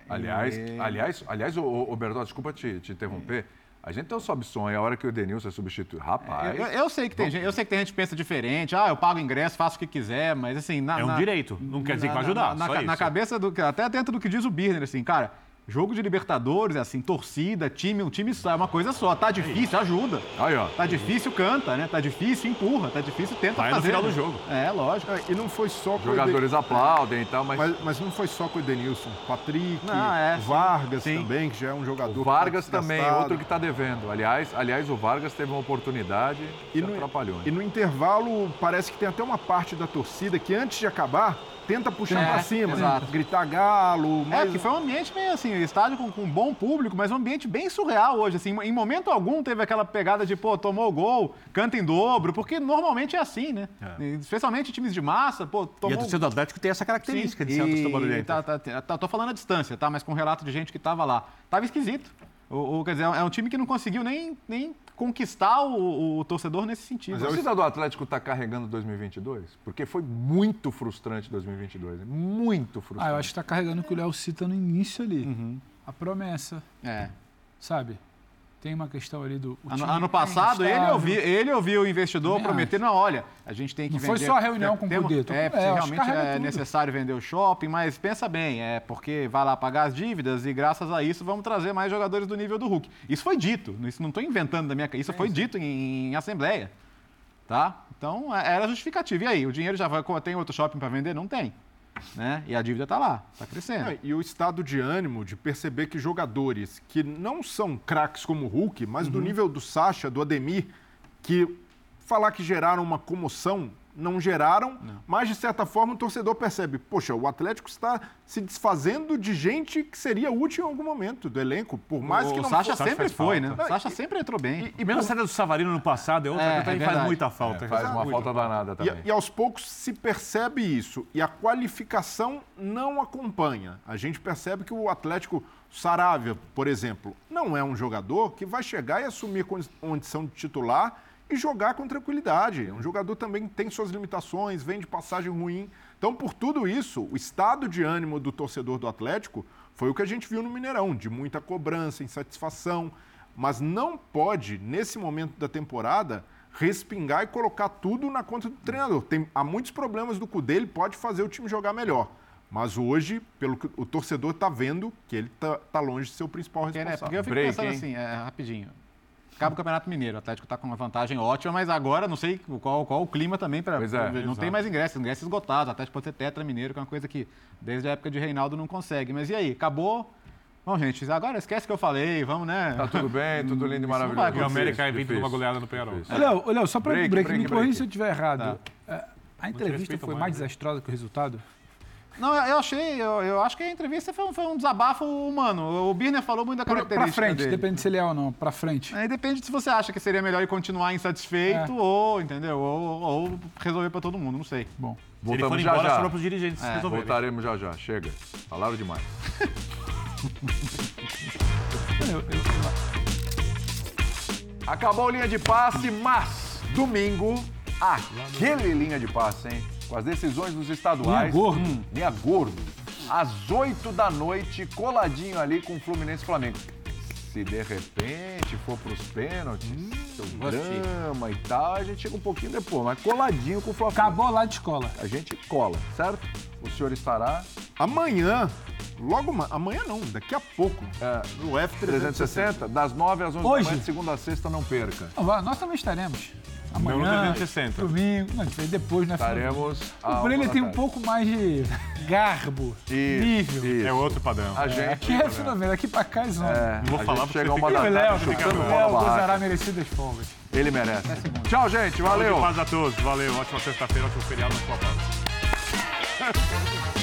Aliás, e... aliás, aliás, o, o Bertol, desculpa te, te interromper. A gente tem um sobe som a hora que o Denilson é substituído. Rapaz. Eu, eu, sei que tem gente, eu sei que tem gente que pensa diferente. Ah, eu pago ingresso, faço o que quiser, mas assim. Na, é um na, direito. Não quer dizer que vai ajudar. Na, na, na cabeça do. Até dentro do que diz o Birner, assim, cara Jogo de Libertadores, assim, torcida, time, um time só, é uma coisa só. Tá difícil, ajuda. Aí, ó. Tá difícil, canta, né? Tá difícil, empurra. Tá difícil, tenta Vai fazer. no final do jogo. É, lógico. É, e não foi só com Jogadores o aplaudem e tal, mas... mas... mas... não foi só com o Edenilson. Patrick, não, é, Vargas sim. também, que já é um jogador. O Vargas também, outro que tá devendo. Aliás, aliás, o Vargas teve uma oportunidade e no, atrapalhou. E no intervalo, parece que tem até uma parte da torcida que antes de acabar tenta puxar é, para cima, exato. gritar galo. Mas... É, que foi um ambiente meio assim, estádio com, com um bom público, mas um ambiente bem surreal hoje. Assim, em momento algum teve aquela pegada de, pô, tomou o gol, canta em dobro, porque normalmente é assim, né? É. Especialmente times de massa, pô, tomou... E a torcida do Atlético tem essa característica Sim, de ser uma torcida tá, tá, tá, Tô falando a distância, tá? Mas com relato de gente que tava lá. Tava esquisito. Ou, ou, quer dizer, é um time que não conseguiu nem, nem conquistar o, o, torcedor nesse sentido. Mas a torcida do Atlético está carregando 2022? Porque foi muito frustrante 2022. Né? Muito frustrante. Ah, eu acho que está carregando o que o Léo cita no início ali. Uhum. A promessa. É. Sabe? Tem uma questão ali do. Ano, ano, passado, ele ouviu, ele ouviu o investidor prometendo: não, olha, a gente tem que não vender. Foi só a reunião com o Cudê. É, é realmente é tudo. necessário vender o shopping, mas pensa bem, é porque vai lá pagar as dívidas e graças a isso vamos trazer mais jogadores do nível do Hulk. Isso foi dito, isso não estou inventando da minha Isso é foi isso. dito em, em, assembleia. Tá? Então, é, era justificativa. E aí, o dinheiro já vai. Tem outro shopping para vender? Não tem. Né? E a dívida está lá, está crescendo. e o estado de ânimo de perceber que jogadores que não são craques como o Hulk, mas uhum. do nível do Sacha, do Ademir, que falar que geraram uma comoção não geraram, mas de certa forma o torcedor percebe, poxa, o Atlético está se desfazendo de gente que seria útil em algum momento do elenco, por mais o que não Sacha fosse. sempre foi, né? Não, O Sacha sempre entrou bem. E mesmo a saída do Savarino no passado é outra É, que também é faz muita falta. É, faz uma Muito. falta danada E, também. e aos poucos se percebe isso. E a qualificação não acompanha. A gente percebe que o Atlético Saravia, por exemplo, não é um jogador que vai chegar e assumir condição de titular e jogar com tranquilidade. É um jogador também que tem suas limitações, vem de passagem ruim. Então, por tudo isso, o estado de ânimo do torcedor do Atlético foi o que a gente viu no Mineirão, de muita cobrança, insatisfação. Mas não pode, nesse momento da temporada, respingar e colocar tudo na conta do treinador. Tem, há muitos problemas do Cudê, ele pode fazer o time jogar melhor. Mas hoje, pelo que o torcedor está vendo, que ele está longe de ser o principal né, responsável. porque eu fico Break, pensando hein? assim, é, rapidinho. Acaba o Campeonato Mineiro, o Atlético está com uma vantagem ótima, mas agora não sei qual, qual o clima também para. É, não exato. tem mais ingressos, ingressos esgotados. O Atlético pode ser tetra mineiro, que é uma coisa que desde a época de Reinaldo não consegue. Mas e aí? Acabou? Bom, gente, agora esquece o que eu falei, vamos, né? Tá tudo bem, tudo lindo e maravilhoso. E o. América é vindo numa goleada no. Ô, Léo, só para Break, break, break, me corrija se eu estiver errado. É, A entrevista foi mais, mais né? desastrosa que o resultado? Não, eu achei, eu, eu acho que a entrevista foi um, foi um desabafo humano. O Birner falou muito da característica pra frente, dele. depende se ele é ou não, pra frente. Aí depende se você acha que seria melhor ele continuar insatisfeito É. ou, entendeu? Ou, ou resolver para todo mundo, não sei. Bom. Se ele for Voltamos já embora, já. sobra para os dirigentes É, resolverem. Voltaremos já já. Chega. Falaram demais. Eu- eu- eu- Acabou linha de passe, mas domingo, aquele linha de passe, hein? Com as decisões dos estaduais. Linha gordo. Hum, linha gordo. Às 8 da noite, coladinho ali com o Fluminense e Flamengo. Se de repente for pros pênaltis, seu drama e tal, a gente chega um pouquinho depois, mas coladinho com o Flamengo. Acabou lá de escola. A gente cola, certo? O senhor estará Amanhã, logo ma- amanhã não, daqui a pouco, é, no F360. 360, das 9 às 11 Hoje? da manhã, de segunda a sexta, não perca. Nós também estaremos. Não no Amanhã, 360. domingo, não, a gente vem depois, né? Estaremos. O uma Brenner tem um pouco mais de garbo, Isso, nível. isso. É outro padrão. A gente. Aqui é fenômeno, aqui pra cá é zona. É, Não vou a falar gente porque chega uma da E o Léo, tarde chutando bola Léo barraca. gozará merecidas folgas. Ele merece. Tchau, gente. Valeu. Paz a todos. Valeu. Ótima sexta-feira, ótimo feriado, ótima pausa.